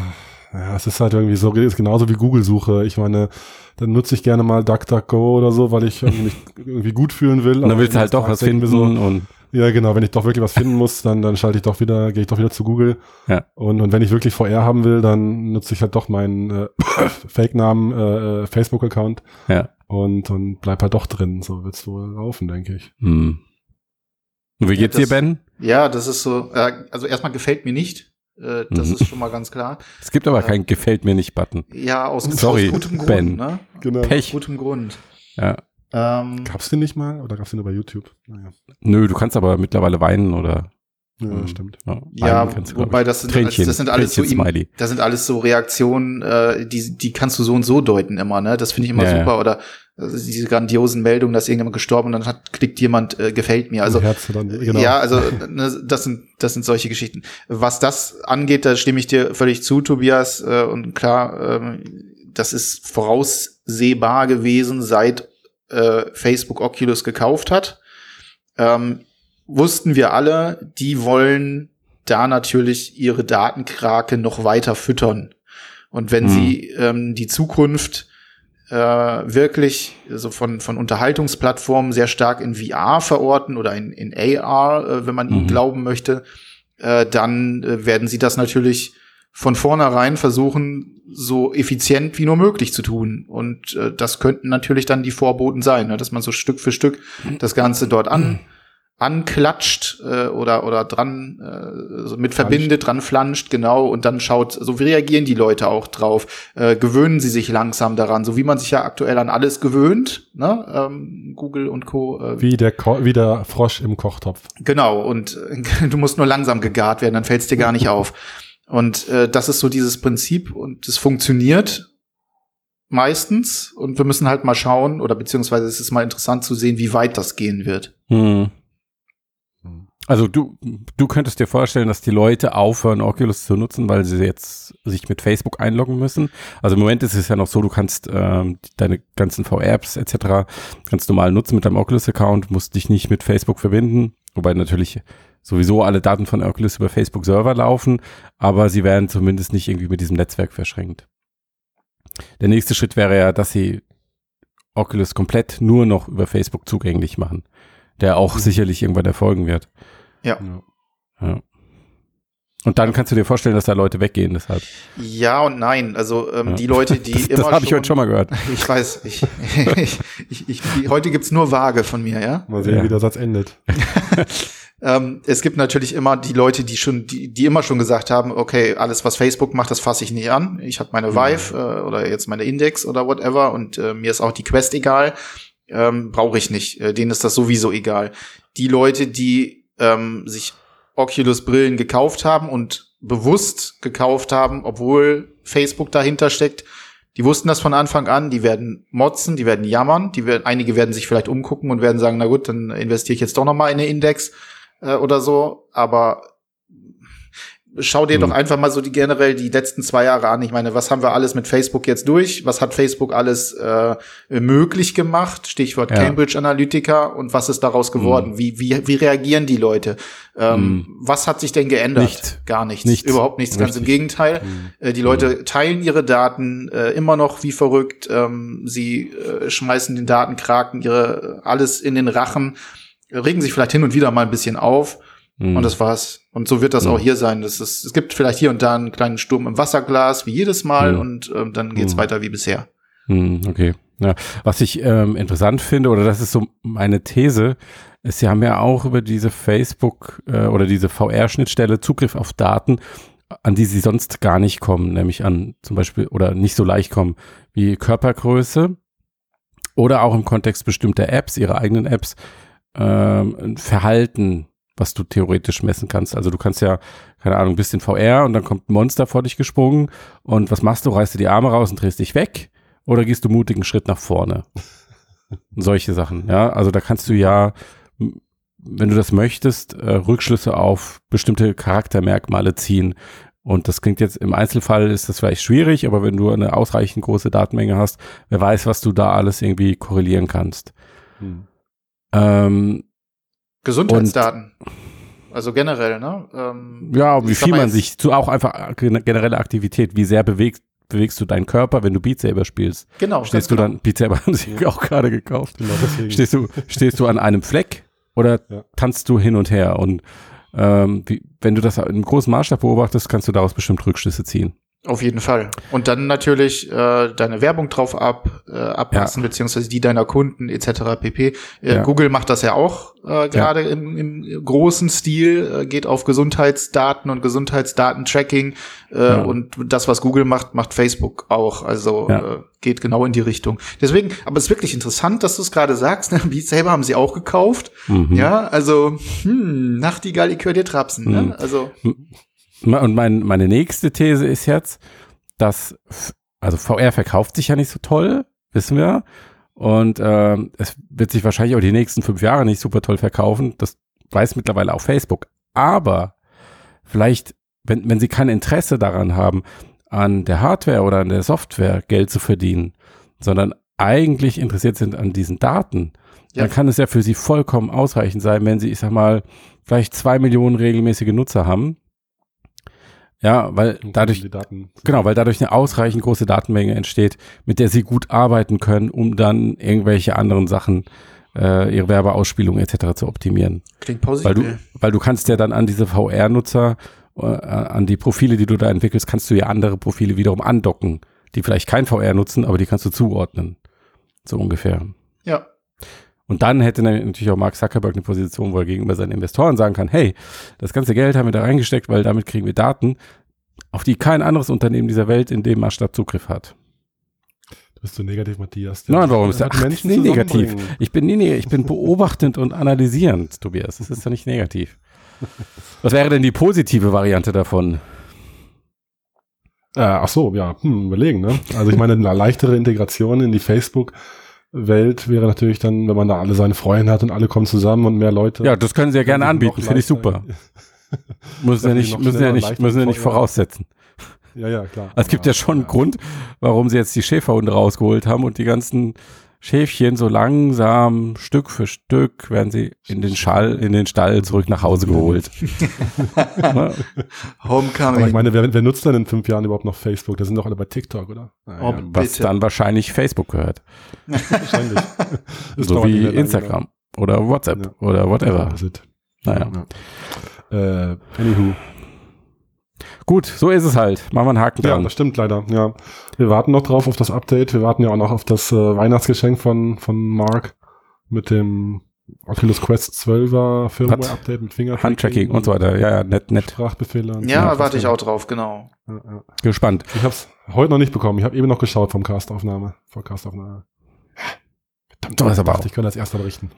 Speaker 2: ja, es ist halt irgendwie so, ist genauso wie Google-Suche. Ich meine, dann nutze ich gerne mal DuckDuckGo oder so, weil ich mich irgendwie gut fühlen will.
Speaker 1: Und dann willst du halt doch was finden
Speaker 2: So,
Speaker 1: und
Speaker 2: ja, genau, wenn ich doch wirklich was finden muss, dann, dann schalte ich doch wieder, gehe ich doch wieder zu Google.
Speaker 1: Ja.
Speaker 2: Und, und wenn ich wirklich VR haben will, dann nutze ich halt doch meinen äh, Fake-Namen äh, äh, Facebook-Account
Speaker 1: ja.
Speaker 2: Und, und bleib halt doch drin. So wird's wohl laufen, denke ich.
Speaker 1: Hm. Und wie geht's
Speaker 3: das-
Speaker 1: dir, Ben?
Speaker 3: Ja, das ist so, äh, also erstmal gefällt mir nicht. Äh, das
Speaker 1: Mhm.
Speaker 3: ist schon mal ganz klar.
Speaker 1: Es gibt aber
Speaker 3: Ja.
Speaker 1: keinen Gefällt mir nicht Button.
Speaker 3: Ja, aus,
Speaker 1: Sorry,
Speaker 3: aus gutem Grund,
Speaker 1: Ben.
Speaker 3: ne?
Speaker 2: Genau.
Speaker 3: Aus
Speaker 1: Pech.
Speaker 3: gutem Grund.
Speaker 1: Ja.
Speaker 3: Ähm,
Speaker 2: Gab's den nicht mal oder gab's den nur bei YouTube? Naja,
Speaker 1: Nö, du kannst aber mittlerweile weinen oder
Speaker 2: ja,
Speaker 1: ähm,
Speaker 2: stimmt.
Speaker 1: Ja,
Speaker 3: ja, wobei
Speaker 1: ich.
Speaker 3: das sind,
Speaker 1: Tränchen,
Speaker 3: das sind alles so,
Speaker 1: Tränchen
Speaker 3: im-
Speaker 1: Smiley.
Speaker 3: das sind alles so Reaktionen, äh, die, die kannst du so und so deuten immer, ne? Das finde ich immer
Speaker 1: Ja,
Speaker 3: super. Oder äh, diese grandiosen Meldungen, dass irgendjemand gestorben und dann hat, klickt jemand, äh, gefällt mir. Also
Speaker 2: dann, genau.
Speaker 3: Ja, also ne, das sind das sind solche Geschichten. Was das angeht, da stimme ich dir völlig zu, Tobias. Äh, und klar, ähm, das ist voraussehbar gewesen, seit äh, Facebook Oculus gekauft hat. Ähm, wussten wir alle, die wollen da natürlich ihre Datenkrake noch weiter füttern. Und wenn
Speaker 1: Hm.
Speaker 3: sie ähm, die Zukunft äh, wirklich so von, von Unterhaltungsplattformen sehr stark in VR verorten oder in, in AR, äh, wenn man ihnen
Speaker 1: Mhm.
Speaker 3: glauben möchte, äh, dann äh, werden sie das natürlich von vornherein versuchen, so effizient wie nur möglich zu tun. Und äh, das könnten natürlich dann die Vorboten sein, ne? dass man so Stück für Stück das Ganze dort an anklatscht äh, oder oder dran äh, so mit verbindet, dran flanscht, genau, und dann schaut, so wie reagieren die Leute auch drauf? Äh, gewöhnen sie sich langsam daran, so wie man sich ja aktuell an alles gewöhnt, ne? Ähm, Google und Co. Äh,
Speaker 2: Wie der, Ko wie der Frosch im Kochtopf.
Speaker 3: Genau, und äh, du musst nur langsam gegart werden, dann fällt es dir gar nicht auf. Und äh, das ist so dieses Prinzip und es funktioniert meistens und wir müssen halt mal schauen oder beziehungsweise es ist mal interessant zu sehen, wie weit das gehen wird.
Speaker 1: Hm. Also du, du könntest dir vorstellen, dass die Leute aufhören, Oculus zu nutzen, weil sie jetzt sich mit Facebook einloggen müssen. Also im Moment ist es ja noch so, du kannst ähm, deine ganzen VR-Apps etc. ganz normal nutzen mit deinem Oculus-Account, musst dich nicht mit Facebook verbinden, wobei natürlich sowieso alle Daten von Oculus über Facebook-Server laufen, aber sie werden zumindest nicht irgendwie mit diesem Netzwerk verschränkt. Der nächste Schritt wäre ja, dass sie Oculus komplett nur noch über Facebook zugänglich machen, der auch sicherlich irgendwann erfolgen wird.
Speaker 3: Ja.
Speaker 1: Ja. Und dann kannst du dir vorstellen, dass da Leute weggehen, deshalb.
Speaker 3: Ja und nein. Also ähm,
Speaker 1: Ja.
Speaker 3: die Leute, die
Speaker 1: Das,
Speaker 3: immer
Speaker 1: das habe ich heute schon mal gehört.
Speaker 3: Ich weiß, ich, ich, ich, ich, die- heute gibt's nur Waage von mir, ja.
Speaker 2: Mal sehen,
Speaker 1: Ja.
Speaker 2: wie der Satz endet.
Speaker 3: Ähm, es gibt natürlich immer die Leute, die schon, die, die immer schon gesagt haben, okay, alles was Facebook macht, das fasse ich nicht an. Ich habe meine Vive äh, oder jetzt meine Index oder whatever und äh, mir ist auch die Quest egal. Ähm, Brauche ich nicht. Äh, denen ist das sowieso egal. Die Leute, die ähm, sich Oculus-Brillen gekauft haben und bewusst gekauft haben, obwohl Facebook dahinter steckt, die wussten das von Anfang an, die werden motzen, die werden jammern, die werden, einige werden sich vielleicht umgucken und werden sagen, na gut, dann investiere ich jetzt doch noch mal in eine Index äh, oder so, aber schau dir
Speaker 1: Hm.
Speaker 3: doch einfach mal so die generell die letzten zwei Jahre an. Ich meine, was haben wir alles mit Facebook jetzt durch? Was hat Facebook alles äh, möglich gemacht? Stichwort
Speaker 1: Ja.
Speaker 3: Cambridge Analytica und was ist daraus geworden? Wie, wie, wie reagieren die Leute? Ähm, Was hat sich denn geändert?
Speaker 1: Nicht.
Speaker 3: Gar nichts.
Speaker 1: Nichts.
Speaker 3: Überhaupt nichts. Ganz im
Speaker 1: Richtig.
Speaker 3: Gegenteil. Äh, die Leute teilen ihre Daten äh, immer noch wie verrückt. Ähm, sie äh, schmeißen den Datenkraken ihre alles in den Rachen, regen sich vielleicht hin und wieder mal ein bisschen auf.
Speaker 1: Hm.
Speaker 3: Und das war's. Und so wird das
Speaker 1: Mhm.
Speaker 3: auch hier sein. Das ist, es gibt vielleicht hier und da einen kleinen Sturm im Wasserglas, wie jedes Mal,
Speaker 1: Mhm.
Speaker 3: und ähm, dann geht's
Speaker 1: Mhm.
Speaker 3: weiter wie bisher.
Speaker 1: Okay. Ja. Was ich ähm, interessant finde, oder das ist so meine These, ist, sie haben ja auch über diese Facebook äh, oder diese VR-Schnittstelle Zugriff auf Daten, an die sie sonst gar nicht kommen, nämlich an zum Beispiel oder nicht so leicht kommen wie Körpergröße, oder auch im Kontext bestimmter Apps, ihre eigenen Apps, ähm, Verhalten, was du theoretisch messen kannst. Also du kannst ja, keine Ahnung, bist in VR und dann kommt ein Monster vor dich gesprungen und was machst du? Reißt du die Arme raus und drehst dich weg oder gehst du mutigen Schritt nach vorne? Solche Sachen, ja. Also da kannst du ja, wenn du das möchtest, äh, Rückschlüsse auf bestimmte Charaktermerkmale ziehen. Und das klingt jetzt im Einzelfall ist das vielleicht schwierig, aber wenn du eine ausreichend große Datenmenge hast, wer weiß, was du da alles irgendwie korrelieren kannst. Hm. Ähm,
Speaker 3: Gesundheitsdaten. also generell, ne? Ähm,
Speaker 1: ja, wie viel man sich zu auch einfach generelle Aktivität, wie sehr bewegt bewegst du deinen Körper, wenn du Beat Saber spielst.
Speaker 3: Genau.
Speaker 1: Stehst du
Speaker 3: genau.
Speaker 1: dann, Beat Saber haben sie ja. auch gerade gekauft. Genau. Stehst du, stehst du an einem Fleck oder ja. tanzt du hin und her? Und ähm, wie, wenn du das in großen Maßstab beobachtest, kannst du daraus bestimmt Rückschlüsse ziehen.
Speaker 3: Auf jeden Fall. Und dann natürlich äh, deine Werbung drauf ab, äh, abpassen, ja. beziehungsweise die deiner Kunden etc. pp. Äh, ja. Google macht das ja auch äh, gerade ja. im, im großen Stil, äh, geht auf Gesundheitsdaten und Gesundheitsdaten-Tracking äh, und das, was Google macht, macht Facebook auch. Also äh, geht genau in die Richtung. Deswegen, aber es ist wirklich interessant, dass du es gerade sagst. Ne? Beat Saber haben sie auch gekauft. Mhm. Ja, also hm, Nachtigall, ich höre dir trapsen. Ne? Mhm. Ne? Also
Speaker 1: und mein, meine nächste These ist jetzt, dass, also VR verkauft sich ja nicht so toll, wissen wir. Und äh, es wird sich wahrscheinlich auch die nächsten fünf Jahre nicht super toll verkaufen. Das weiß mittlerweile auch Facebook. Aber vielleicht, wenn, wenn sie kein Interesse daran haben, an der Hardware oder an der Software Geld zu verdienen, sondern eigentlich interessiert sind an diesen Daten, ja. dann kann es ja für sie vollkommen ausreichend sein, wenn sie, ich sag mal, vielleicht zwei Millionen regelmäßige Nutzer haben ja, weil dadurch, genau, weil dadurch eine ausreichend große Datenmenge entsteht, mit der sie gut arbeiten können, um dann irgendwelche anderen Sachen, äh, ihre Werbeausspielung etc. zu optimieren.
Speaker 3: Klingt positiv.
Speaker 1: Weil du, weil du kannst ja dann an diese VR-Nutzer, äh, an die Profile, die du da entwickelst, kannst du ja andere Profile wiederum andocken, die vielleicht kein VR nutzen, aber die kannst du zuordnen. So ungefähr.
Speaker 3: Ja.
Speaker 1: Und dann hätte natürlich auch Mark Zuckerberg eine Position, wo er gegenüber seinen Investoren sagen kann, hey, das ganze Geld haben wir da reingesteckt, weil damit kriegen wir Daten, auf die kein anderes Unternehmen dieser Welt in dem Maßstab Zugriff hat.
Speaker 2: Du bist so negativ, Matthias.
Speaker 1: Nein, warum ist das Menschen nie negativ? Ich bin nie ich bin beobachtend und analysierend, Tobias. Das ist ja nicht negativ. Was wäre denn die positive Variante davon?
Speaker 2: Äh, ach so, ja, hm, überlegen, ne? Also ich meine, eine leichtere Integration in die Facebook Welt wäre natürlich dann, wenn man da alle seine Freunde hat und alle kommen zusammen und mehr Leute.
Speaker 1: Ja, das können sie ja gerne anbieten, finde ich super. müssen ja nicht, müssen ja nicht, müssen ja nicht voraussetzen.
Speaker 2: Ja, ja, klar.
Speaker 1: Also es gibt ja schon einen Grund, warum sie jetzt die Schäferhunde rausgeholt haben und die ganzen Schäfchen so langsam Stück für Stück werden sie in den Schall, in den Stall zurück nach Hause geholt.
Speaker 3: Homecoming.
Speaker 2: Aber ich meine, wer, wer, nutzt denn in fünf Jahren überhaupt noch Facebook? Da sind doch alle bei TikTok, oder?
Speaker 1: Naja, oh, was dann wahrscheinlich Facebook gehört. wahrscheinlich. so wie Instagram genau. oder WhatsApp ja. oder whatever. Ja, naja.
Speaker 2: Ja. Äh, anywho.
Speaker 1: Gut, so ist es halt. Machen wir einen Haken dran.
Speaker 2: Ja, das stimmt leider. Ja, wir warten noch drauf auf das Update. Wir warten ja auch noch auf das äh, Weihnachtsgeschenk von von Mark mit dem Oculus Quest 12er Firmware-Update mit Fingertracking
Speaker 1: Handtracking und so weiter. Ja, ja, nett, nett.
Speaker 2: Sprachbefehle.
Speaker 3: Ja, warte ich auch drauf, genau. Ja,
Speaker 1: ja. Gespannt.
Speaker 2: Ich habe es heute noch nicht bekommen. Ich habe eben noch geschaut vom Castaufnahme. Vor Castaufnahme.
Speaker 1: Verdammt, so ist aber auch.
Speaker 2: Ich könnte das erst berichten.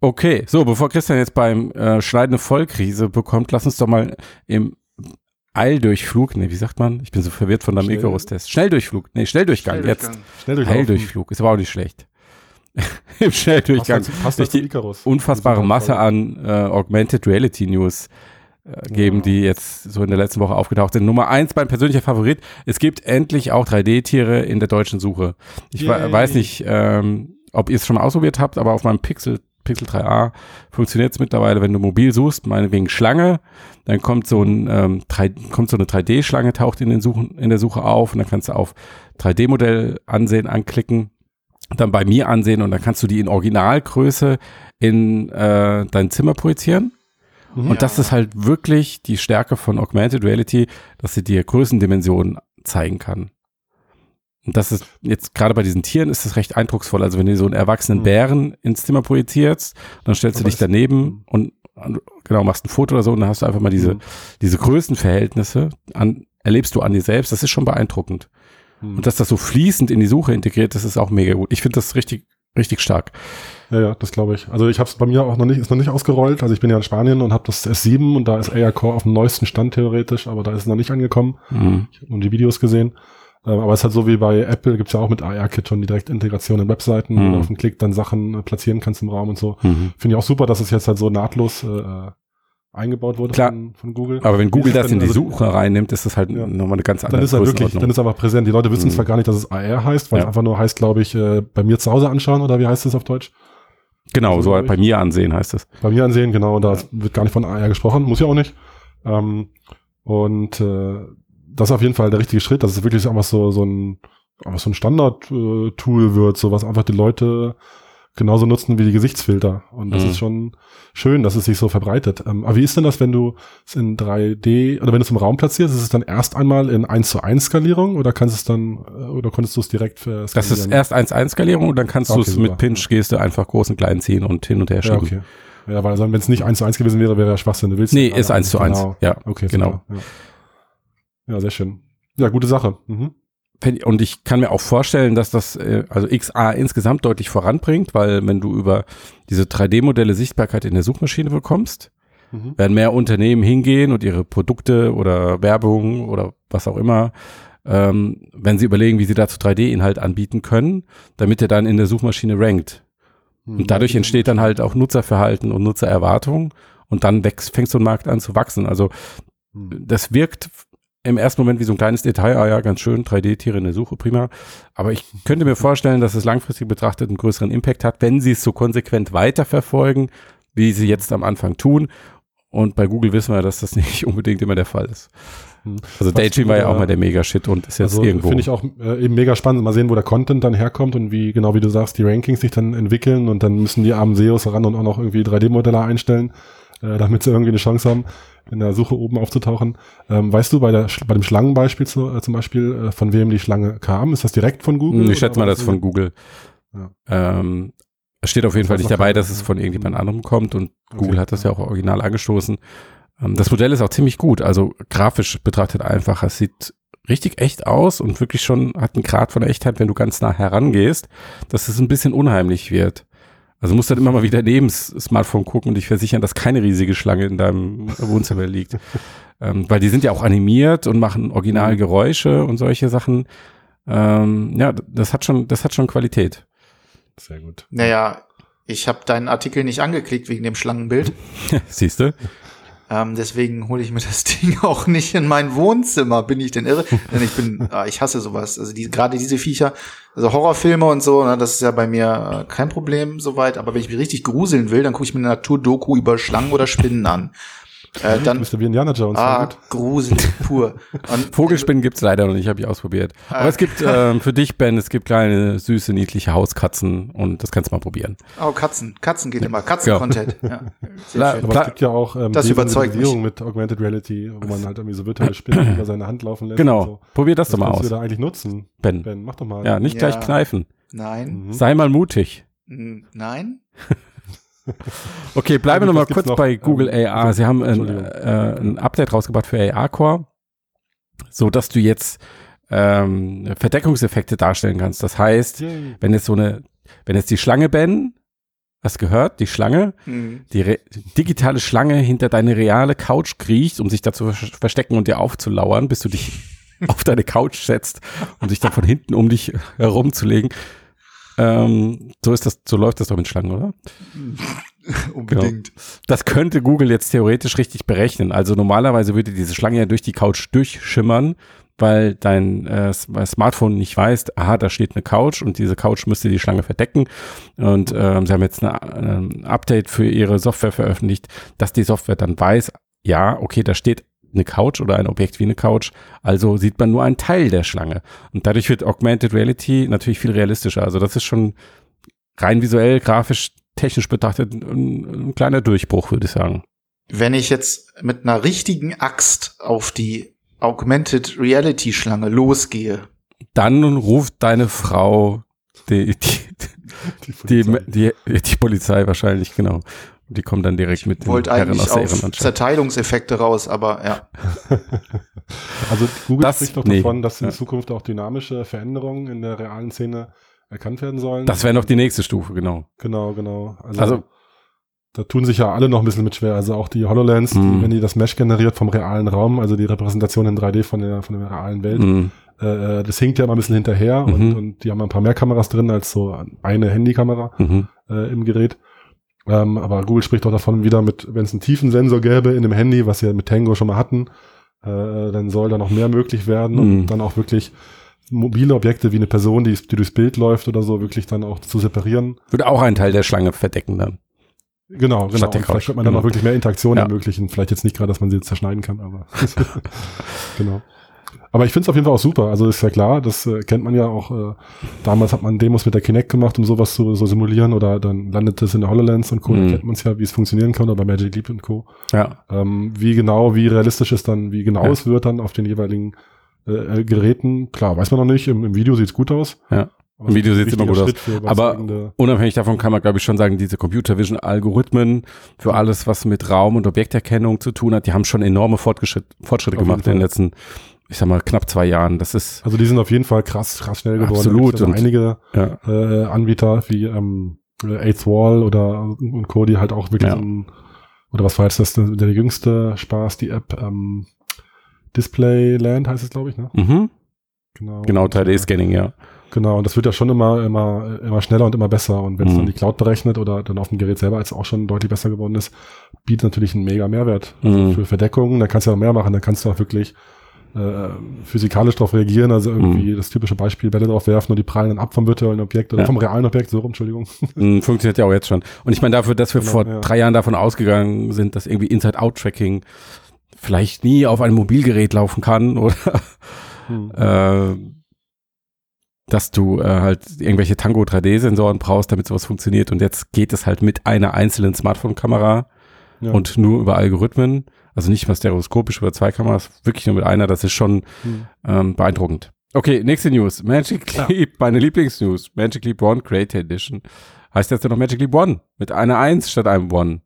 Speaker 1: Okay, so, bevor Christian jetzt beim äh, schneidende Vollkrise bekommt, lass uns doch mal im Eildurchflug, nee, wie sagt man? Ich bin so verwirrt von deinem Icarus-Test. Schnelldurchflug, nee, Schnelldurchgang, Schnelldurchgang. jetzt. Schnelldurchgang. Eildurchflug, ist aber auch nicht schlecht. Im Schnelldurchgang. Passt,
Speaker 2: passt durch die Icarus.
Speaker 1: unfassbare Masse an äh, Augmented Reality News äh, geben, ja. die jetzt so in der letzten Woche aufgetaucht sind. Nummer eins, mein persönlicher Favorit. Es gibt endlich auch 3D-Tiere in der deutschen Suche. Ich Yay. weiß nicht, ähm, ob ihr es schon mal ausprobiert habt, aber auf meinem Pixel Pixel 3a funktioniert es mittlerweile, wenn du mobil suchst, meinetwegen Schlange, dann kommt so, ein, ähm, 3, kommt so eine 3D-Schlange, taucht in, den Suchen, in der Suche auf und dann kannst du auf 3D-Modell ansehen, anklicken, dann bei mir ansehen und dann kannst du die in Originalgröße in äh, dein Zimmer projizieren. Mhm. Und das ist halt wirklich die Stärke von Augmented Reality, dass sie dir Größendimensionen zeigen kann. Und das ist jetzt gerade bei diesen Tieren ist das recht eindrucksvoll. Also wenn du so einen erwachsenen mhm. Bären ins Zimmer projizierst, dann stellst du dich daneben mhm. und genau machst ein Foto oder so und dann hast du einfach mal diese mhm. diese Größenverhältnisse an erlebst du an dir selbst. Das ist schon beeindruckend. Und dass das so fließend in die Suche integriert, das ist auch mega gut. Ich finde das richtig richtig stark.
Speaker 2: Ja, ja, das glaube ich. Also ich habe es bei mir auch noch nicht, ist noch nicht ausgerollt. Also ich bin ja in Spanien und habe das S7 und da ist AR Core auf dem neuesten Stand theoretisch, aber da ist es noch nicht angekommen.
Speaker 1: Mhm.
Speaker 2: Ich habe nur die Videos gesehen. Ähm, aber es ist halt so wie bei Apple, gibt's ja auch mit AR-Kit schon die Direktintegration in Webseiten, wo
Speaker 1: Mhm.
Speaker 2: du auf den Klick dann Sachen äh, platzieren kannst im Raum und so.
Speaker 1: Mhm.
Speaker 2: Finde ich auch super, dass es jetzt halt so nahtlos äh, eingebaut wurde
Speaker 1: Klar.
Speaker 2: Von, von Google.
Speaker 1: Aber wenn Google
Speaker 2: es
Speaker 1: das in die
Speaker 2: Also,
Speaker 1: Suche reinnimmt, ist das halt
Speaker 2: Ja.
Speaker 1: nochmal eine ganz andere
Speaker 2: Dann ist er wirklich, dann ist er einfach präsent. Die Leute wissen
Speaker 1: Mhm.
Speaker 2: zwar gar nicht, dass es AR heißt, weil
Speaker 1: Ja.
Speaker 2: es einfach nur heißt, glaube ich, äh, bei mir zu Hause anschauen oder wie heißt es auf Deutsch?
Speaker 1: genau,
Speaker 2: so
Speaker 1: so halt bei mir ansehen heißt es.
Speaker 2: Bei mir ansehen, genau, da wird gar nicht von AR gesprochen, muss ja auch nicht. Ähm, und äh, das ist auf jeden Fall der richtige Schritt, dass es wirklich einfach so, so ein, einfach so ein Standard-Tool wird, so was einfach die Leute genauso nutzen wie die Gesichtsfilter. Und das
Speaker 1: Mhm.
Speaker 2: ist schon schön, dass es sich so verbreitet. Ähm, aber wie ist denn das, wenn du es in 3D oder wenn du es im Raum platzierst, ist es dann erst einmal in 1 zu 1 Skalierung oder kannst es dann äh, oder konntest du es direkt für
Speaker 1: Das ist erst 1-1-Skalierung und dann kannst du
Speaker 2: Okay,
Speaker 1: es
Speaker 2: super.
Speaker 1: mit Pinch-Geste einfach groß und klein ziehen und hin und her
Speaker 2: Ja,
Speaker 1: schieben.
Speaker 2: okay. Ja, weil wenn es nicht 1 zu 1 gewesen wäre, wäre ja Schwachsinn. Du willst
Speaker 1: Nee,
Speaker 2: ja
Speaker 1: ist
Speaker 2: alle
Speaker 1: 1 zu 1.
Speaker 2: Genau.
Speaker 1: Ja,
Speaker 2: Okay,
Speaker 1: genau.
Speaker 2: super, Ja. Ja, sehr schön. Ja, gute Sache. Mhm.
Speaker 1: Und ich kann mir auch vorstellen, dass das äh, also XA insgesamt deutlich voranbringt, weil wenn du über diese 3D-Modelle Sichtbarkeit in der Suchmaschine bekommst,
Speaker 2: Mhm.
Speaker 1: werden mehr Unternehmen hingehen und ihre Produkte oder Werbung oder was auch immer, ähm, wenn sie überlegen, wie sie dazu 3D-Inhalt anbieten können, damit er dann in der Suchmaschine rankt.
Speaker 2: Mhm.
Speaker 1: Und dadurch entsteht dann halt auch Nutzerverhalten und Nutzererwartung und dann wächst, fängt so ein Markt an zu wachsen. Also
Speaker 2: Mhm.
Speaker 1: das wirkt im ersten Moment wie so ein kleines Detail, ah ja, ganz schön, 3D-Tiere in der Suche, prima. Aber ich könnte mir vorstellen, dass es langfristig betrachtet einen größeren Impact hat, wenn sie es so konsequent weiterverfolgen, wie sie jetzt am Anfang tun. Und bei Google wissen wir, dass das nicht unbedingt immer der Fall ist.
Speaker 2: Mhm.
Speaker 1: Also Daydream war ja auch mal der Mega-Shit und ist jetzt
Speaker 2: Also
Speaker 1: irgendwo.
Speaker 2: finde ich auch äh, eben mega spannend. Mal sehen, wo der Content dann herkommt und wie, genau wie du sagst, die Rankings sich dann entwickeln und dann müssen die armen SEOs ran und auch noch irgendwie 3D-Modelle einstellen, äh, damit sie irgendwie eine Chance haben, in der Suche oben aufzutauchen. Ähm, weißt du bei, der, bei dem Schlangenbeispiel zu, äh, zum Beispiel, äh, von wem die Schlange kam? Ist das direkt von Google?
Speaker 1: Ich schätze mal, das ist von Google.
Speaker 2: Ja.
Speaker 1: Ähm, es steht auf jeden
Speaker 2: Das
Speaker 1: Fall nicht dabei, dass es von irgendjemand anderem kommt und
Speaker 2: Okay,
Speaker 1: Google hat das ja
Speaker 2: ja.
Speaker 1: auch original angestoßen. Ähm, das Modell ist auch ziemlich gut, also grafisch betrachtet einfach. Es sieht richtig echt aus und wirklich schon hat einen Grad von Echtheit, wenn du ganz nah herangehst, dass es ein bisschen unheimlich wird. Also musst dann immer mal wieder neben das Smartphone gucken und dich versichern, dass keine riesige Schlange in deinem Wohnzimmer liegt. ähm, weil die sind ja auch animiert und machen original Geräusche und solche Sachen. Ähm, ja, das hat schon, das hat schon Qualität.
Speaker 2: Sehr gut.
Speaker 3: Naja, ich habe deinen Artikel nicht angeklickt wegen dem Schlangenbild.
Speaker 1: Siehst du?
Speaker 3: Ähm, deswegen hole ich mir das Ding auch nicht in mein Wohnzimmer. Bin ich denn irre? Denn ich bin, ah, ich hasse sowas. Also die, gerade diese Viecher, also Horrorfilme und so, ne, das ist ja bei mir äh, kein Problem soweit. Aber wenn ich mich richtig gruseln will, dann gucke ich mir eine Naturdoku über Schlangen oder Spinnen an. Äh,
Speaker 2: Du
Speaker 3: dann,
Speaker 2: bist ja wie Indiana Jones. sehr
Speaker 3: ah,
Speaker 2: gut.
Speaker 3: gruselig pur. Und
Speaker 1: Vogelspinnen gibt's leider noch nicht, habe ich ausprobiert. Aber es gibt ähm, für dich, Ben, es gibt kleine, süße, niedliche Hauskatzen und das kannst du mal probieren.
Speaker 3: Oh, Katzen. Katzen geht immer. Katzen-Content. Ja. Schön.
Speaker 2: Aber es gibt ja auch ähm,
Speaker 3: das überzeugt
Speaker 2: Visualisierung mit Augmented Reality, wo man halt irgendwie so virtuelle Spinnen über seine Hand laufen lässt.
Speaker 1: Genau,
Speaker 2: So.
Speaker 1: probier das
Speaker 2: Das
Speaker 1: doch mal aus,
Speaker 2: du da eigentlich nutzen.
Speaker 1: Ben.
Speaker 2: Ben, mach doch mal.
Speaker 1: Ja, nicht
Speaker 3: Ja.
Speaker 1: gleich kneifen.
Speaker 3: Nein.
Speaker 2: Mhm.
Speaker 1: Sei mal mutig.
Speaker 3: Nein.
Speaker 1: Okay, bleiben wir
Speaker 2: Ja,
Speaker 1: noch mal
Speaker 2: was gibt's
Speaker 1: kurz
Speaker 2: noch?
Speaker 1: bei Google
Speaker 2: Ähm,
Speaker 1: AR. Sie haben ein, äh, ein Update rausgebracht für AR Core, so dass du jetzt ähm, Verdeckungseffekte darstellen kannst. Das heißt,
Speaker 2: Yay.
Speaker 1: wenn jetzt so eine, wenn jetzt die Schlange Ben, hast gehört, die Schlange,
Speaker 3: Hm.
Speaker 1: die re digitale Schlange hinter deine reale Couch kriecht, um sich da zu ver- verstecken und dir aufzulauern, bis du dich auf deine Couch setzt und dich dann von hinten um dich herumzulegen. Ähm, so ist das, so läuft das doch mit Schlangen, oder?
Speaker 3: Unbedingt.
Speaker 1: Das könnte Google jetzt theoretisch richtig berechnen. Also normalerweise würde diese Schlange ja durch die Couch durchschimmern, weil dein äh, Smartphone nicht weiß, aha, da steht eine Couch und diese Couch müsste die Schlange verdecken. Und ähm, sie haben jetzt ein Update für ihre Software veröffentlicht, dass die Software dann weiß, ja, okay, da steht eine Couch oder ein Objekt wie eine Couch, also sieht man nur einen Teil der Schlange. Und dadurch wird Augmented Reality natürlich viel realistischer. Also das ist schon rein visuell, grafisch, technisch betrachtet ein, ein kleiner Durchbruch, würde ich sagen.
Speaker 3: Wenn ich jetzt mit einer richtigen Axt auf die Augmented Reality Schlange losgehe,
Speaker 1: Dann ruft deine Frau die, die, die,
Speaker 2: Polizei.
Speaker 1: die, die, die Polizei wahrscheinlich, genau. Die kommen dann direkt mit den Herren
Speaker 3: eigentlich
Speaker 1: aus der Ehrenanstalt.
Speaker 3: Zerteilungseffekte raus, aber ja.
Speaker 2: Also Google
Speaker 1: Das-
Speaker 2: spricht doch
Speaker 1: nee.
Speaker 2: davon, dass in
Speaker 1: Ja.
Speaker 2: Zukunft auch dynamische Veränderungen in der realen Szene erkannt werden sollen.
Speaker 1: Das wäre noch die nächste Stufe, genau.
Speaker 2: Genau, genau. Also,
Speaker 1: Also-
Speaker 2: da tun sich ja alle noch ein bisschen mit schwer. Also auch die HoloLens,
Speaker 1: Mhm.
Speaker 2: die, wenn die das Mesh generiert vom realen Raum, also die Repräsentation in 3D von der, von der realen Welt,
Speaker 1: Mhm.
Speaker 2: äh, das hinkt ja immer ein bisschen hinterher und,
Speaker 1: Mhm.
Speaker 2: und die haben ein paar mehr Kameras drin als so eine Handykamera
Speaker 1: Mhm.
Speaker 2: äh, im Gerät. Ähm, aber Google spricht auch davon wieder mit, wenn es einen Tiefensensor gäbe in dem Handy, was wir mit Tango schon mal hatten, äh, dann soll da noch mehr möglich werden
Speaker 1: Mhm.
Speaker 2: und dann auch wirklich mobile Objekte wie eine Person, die, die durchs Bild läuft oder so, wirklich dann auch zu separieren.
Speaker 1: Würde auch einen Teil der Schlange verdecken dann.
Speaker 2: Genau, genau. Und vielleicht wird man dann
Speaker 1: Genau.
Speaker 2: auch wirklich mehr Interaktion
Speaker 1: Ja.
Speaker 2: ermöglichen. Vielleicht jetzt nicht gerade, dass man sie zerschneiden kann, aber genau. Aber ich finde es auf jeden Fall auch super. Also ist ja klar, das äh, kennt man ja auch. Äh, damals hat man Demos mit der Kinect gemacht, um sowas zu so simulieren oder dann landet es in der HoloLens und Co.
Speaker 1: Mhm.
Speaker 2: Da kennt man es ja, wie es funktionieren kann oder bei Magic Leap und Co.
Speaker 1: Ja.
Speaker 2: Ähm, wie genau, wie realistisch es dann, wie genau
Speaker 1: Ja.
Speaker 2: es wird dann auf den jeweiligen äh, äh, Geräten. Klar, weiß man noch nicht. Im, im Video sieht's gut aus.
Speaker 1: Ja. Im Video
Speaker 2: es ein
Speaker 1: sieht's immer gut aus.
Speaker 2: Schritt
Speaker 1: Aber Unabhängig davon kann man, glaube ich, schon sagen, diese Computer Vision Algorithmen für alles, was mit Raum- und Objekterkennung zu tun hat, die haben schon enorme Fortgeschritt, Fortschritte
Speaker 2: Auf
Speaker 1: gemacht in den letzten, ich sag mal, knapp zwei Jahren. Das ist,
Speaker 2: Also die sind auf jeden Fall krass, krass schnell geworden.
Speaker 1: Absolut.
Speaker 2: Also
Speaker 1: Und-
Speaker 2: einige
Speaker 1: ja.
Speaker 2: äh, Anbieter wie ähm, Eighth Wall oder und Co., die halt auch wirklich
Speaker 1: Ja.
Speaker 2: ein, oder was war jetzt das, der, jüngste Spaß, die App ähm, Displayland heißt es, glaube ich, ne?
Speaker 1: Mhm.
Speaker 2: Genau.
Speaker 1: Genau,
Speaker 2: Und, äh,
Speaker 1: 3D-Scanning, ja.
Speaker 2: Genau, und das wird ja schon immer, immer, immer schneller und immer besser. Und wenn es
Speaker 1: Mhm.
Speaker 2: dann die Cloud berechnet oder dann auf dem Gerät selber als auch schon deutlich besser geworden ist, bietet natürlich einen mega Mehrwert
Speaker 1: Mhm.
Speaker 2: für Verdeckungen. Da kannst du auch mehr machen, da kannst du auch wirklich äh, physikalisch darauf reagieren, also irgendwie das typische Beispiel, Bälle drauf werfen und die prallen dann ab vom virtuellen Objekt oder
Speaker 1: Mhm. Ja.
Speaker 2: vom realen Objekt, so rum, Entschuldigung.
Speaker 1: Mhm, Funktioniert ja auch jetzt schon. Und ich meine dafür, dass wir
Speaker 2: Genau,
Speaker 1: vor
Speaker 2: ja.
Speaker 1: drei Jahren davon ausgegangen sind, dass irgendwie Inside-Out-Tracking vielleicht nie auf einem Mobilgerät laufen kann oder
Speaker 2: Hm.
Speaker 1: äh, dass du äh, halt irgendwelche Tango 3D-Sensoren brauchst, damit sowas funktioniert. Und jetzt geht es halt mit einer einzelnen Smartphone-Kamera
Speaker 2: Ja.
Speaker 1: und nur über Algorithmen. Also nicht mal stereoskopisch über zwei Kameras, wirklich nur mit einer. Das ist schon
Speaker 2: Hm.
Speaker 1: ähm, beeindruckend. Okay, nächste News. Magic Leap, meine Lieblingsnews. Magic Leap One Creator Edition. Heißt jetzt nur noch Magic Leap One mit einer Eins statt einem One.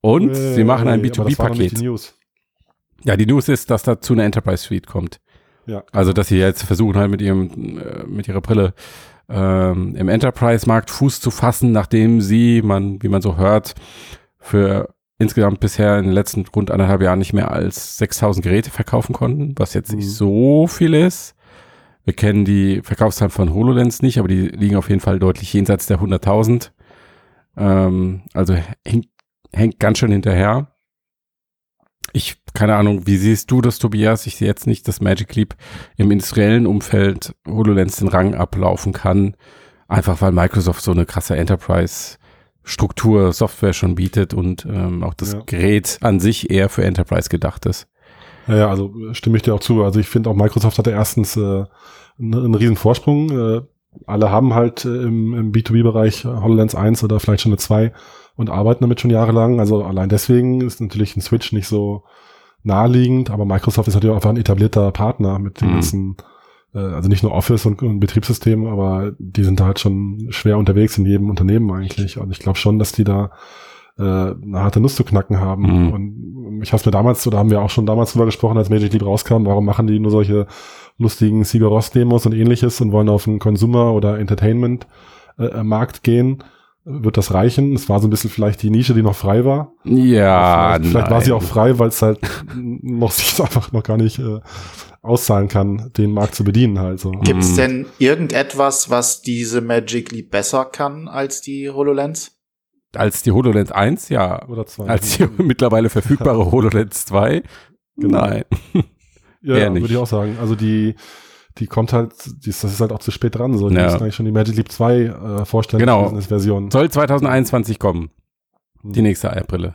Speaker 1: Und
Speaker 2: Äh,
Speaker 1: sie machen ein
Speaker 2: aber das war noch nicht
Speaker 1: B2B-Paket.
Speaker 2: die News.
Speaker 1: Ja, die News ist, dass dazu eine Enterprise Suite kommt.
Speaker 2: Ja.
Speaker 1: Also, dass sie jetzt versuchen halt mit ihrem, äh, mit ihrer Brille ähm, im Enterprise-Markt Fuß zu fassen, nachdem sie, man, wie man so hört, für insgesamt bisher in den letzten rund anderthalb Jahren nicht mehr als 6000 Geräte verkaufen konnten, was jetzt nicht
Speaker 2: Mhm.
Speaker 1: so viel ist. Wir kennen die Verkaufszahlen von HoloLens nicht, aber die liegen auf jeden Fall deutlich jenseits der 100.000. Ähm, also hängt, hängt ganz schön hinterher. Ich, keine Ahnung, wie siehst du das, Tobias? Ich sehe jetzt nicht, dass Magic Leap im industriellen Umfeld HoloLens den Rang ablaufen kann. Einfach weil Microsoft so eine krasse Enterprise-Struktur, Software schon bietet und ähm, auch das
Speaker 2: Ja.
Speaker 1: Gerät an sich eher für Enterprise gedacht ist.
Speaker 2: Ja, also äh, stimme ich dir auch zu. Also ich finde auch Microsoft hatte erstens äh, einen, einen riesen Vorsprung. Äh, alle haben halt äh, im, im B2B-Bereich HoloLens 1 oder vielleicht schon eine 2 und arbeiten damit schon jahrelang. Also allein deswegen ist natürlich ein Switch nicht so naheliegend, aber Microsoft ist natürlich auch einfach ein etablierter Partner mit den
Speaker 1: Mhm.
Speaker 2: ganzen, äh, also nicht nur Office und, und Betriebssystem, aber die sind da halt schon schwer unterwegs in jedem Unternehmen eigentlich. Und ich glaube schon, dass die da äh, eine harte Nuss zu knacken haben.
Speaker 1: Mhm.
Speaker 2: Und ich habe mir damals, oder haben wir auch schon damals drüber gesprochen, als Magic Leap rauskam, warum machen die nur solche lustigen Sigur Ross Demos und ähnliches und wollen auf einen Consumer- oder Entertainment-Markt gehen. Wird das reichen? Es war so ein bisschen vielleicht die Nische, die noch frei war.
Speaker 1: Ja,
Speaker 2: vielleicht, vielleicht war sie auch frei, weil es halt noch sich einfach noch gar nicht äh, auszahlen kann, den Markt zu bedienen halt so.
Speaker 3: Gibt's
Speaker 1: Mhm.
Speaker 3: denn irgendetwas, was diese Magic Leap besser kann als die HoloLens?
Speaker 1: Als die HoloLens 1, ja.
Speaker 2: Oder zwei.
Speaker 1: Als die mittlerweile verfügbare HoloLens 2,
Speaker 2: Genau.
Speaker 1: nein.
Speaker 2: Ja,
Speaker 1: Eher
Speaker 2: ja
Speaker 1: nicht.
Speaker 2: würde ich auch sagen. Also die, die kommt halt, die, ist- das ist halt auch zu spät dran. So, die
Speaker 1: Ja.
Speaker 2: müssen eigentlich schon die Magic Leap 2 äh, vorstellen,
Speaker 1: Genau.
Speaker 2: Version.
Speaker 1: Soll 2021 kommen, die nächste Brille.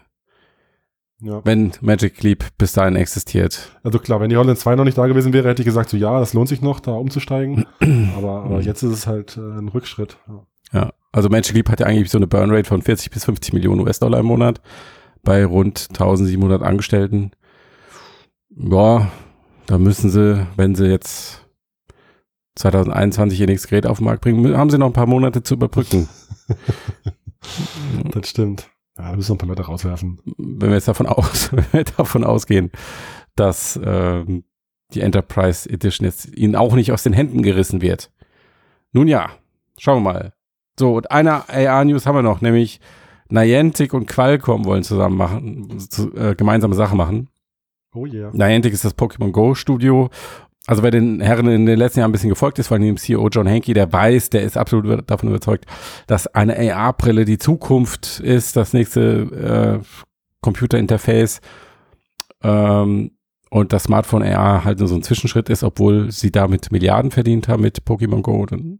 Speaker 2: Ja.
Speaker 1: wenn Magic Leap bis dahin existiert.
Speaker 2: Also klar, wenn die HoloLens 2 noch nicht da gewesen wäre, hätte ich gesagt, so ja, das lohnt sich noch, da umzusteigen. aber, aber jetzt ist es halt äh, ein Rückschritt. Ja.
Speaker 1: Ja, also Magic Leap hat ja eigentlich so eine Burnrate von 40 bis 50 Millionen US-Dollar im Monat bei rund 1700 Angestellten. Ja, da müssen sie, wenn sie jetzt 2021 ihr nächstes Gerät auf den Markt bringen, haben sie noch ein paar Monate zu überbrücken.
Speaker 2: Das stimmt. Ja, da müssen wir ein paar Leute rauswerfen.
Speaker 1: wenn wir jetzt davon aus, wenn wir davon ausgehen, dass ähm, die Enterprise Edition jetzt ihnen auch nicht aus den Händen gerissen wird. Nun ja, Schauen wir mal. So, und eine AR-News haben wir noch, nämlich Niantic und Qualcomm wollen zusammen machen, zu, äh, gemeinsame Sachen machen.
Speaker 2: Oh yeah.
Speaker 1: Niantic ist das Pokémon Go Studio. Also wer den Herren in den letzten Jahren ein bisschen gefolgt ist, vor allem dem CEO John Hankey, der weiß, der ist absolut davon überzeugt, dass eine AR-Brille die Zukunft ist, das nächste äh, Computerinterface ähm, und das Smartphone AR halt nur so ein Zwischenschritt ist, obwohl sie damit Milliarden verdient haben mit Pokémon Go. Dann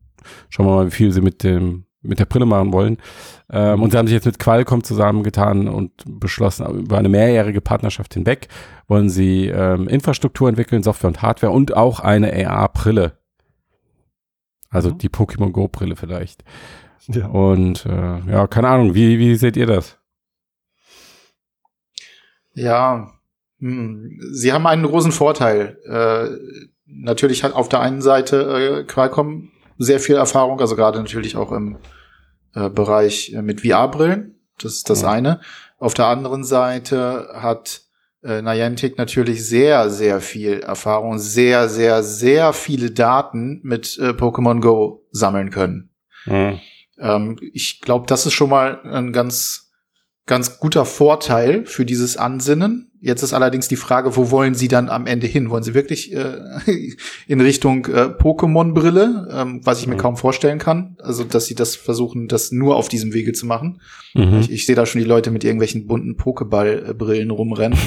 Speaker 1: schauen wir mal, wie viel sie mit dem mit der Brille machen wollen. Ähm, und sie haben sich jetzt mit Qualcomm zusammengetan und beschlossen, über eine mehrjährige Partnerschaft hinweg wollen sie ähm, Infrastruktur entwickeln, Software und Hardware und auch eine AR-Brille. Also mhm. die Pokémon Go-Brille vielleicht. Ja. Und äh, ja, keine Ahnung, wie, wie seht ihr das?
Speaker 3: Ja, hm, sie haben einen großen Vorteil. Äh, natürlich hat auf der einen Seite äh, Qualcomm sehr viel Erfahrung, also gerade natürlich auch im äh, Bereich äh, mit VR-Brillen. Das ist das ja. eine. Auf der anderen Seite hat äh, Niantic natürlich sehr, sehr viel Erfahrung, sehr, sehr, sehr viele Daten mit äh, Pokémon Go sammeln können. Mhm. Ähm, ich glaube, das ist schon mal ein ganz, ganz guter Vorteil für dieses Ansinnen. Jetzt ist allerdings die Frage, wo wollen Sie dann am Ende hin? Wollen Sie wirklich äh, in Richtung äh, Pokémon-Brille, ähm, was ich mir mhm. kaum vorstellen kann? Also, dass Sie das versuchen, das nur auf diesem Wege zu machen. Mhm. Ich, ich sehe da schon die Leute mit irgendwelchen bunten Pokéball-Brillen rumrennen.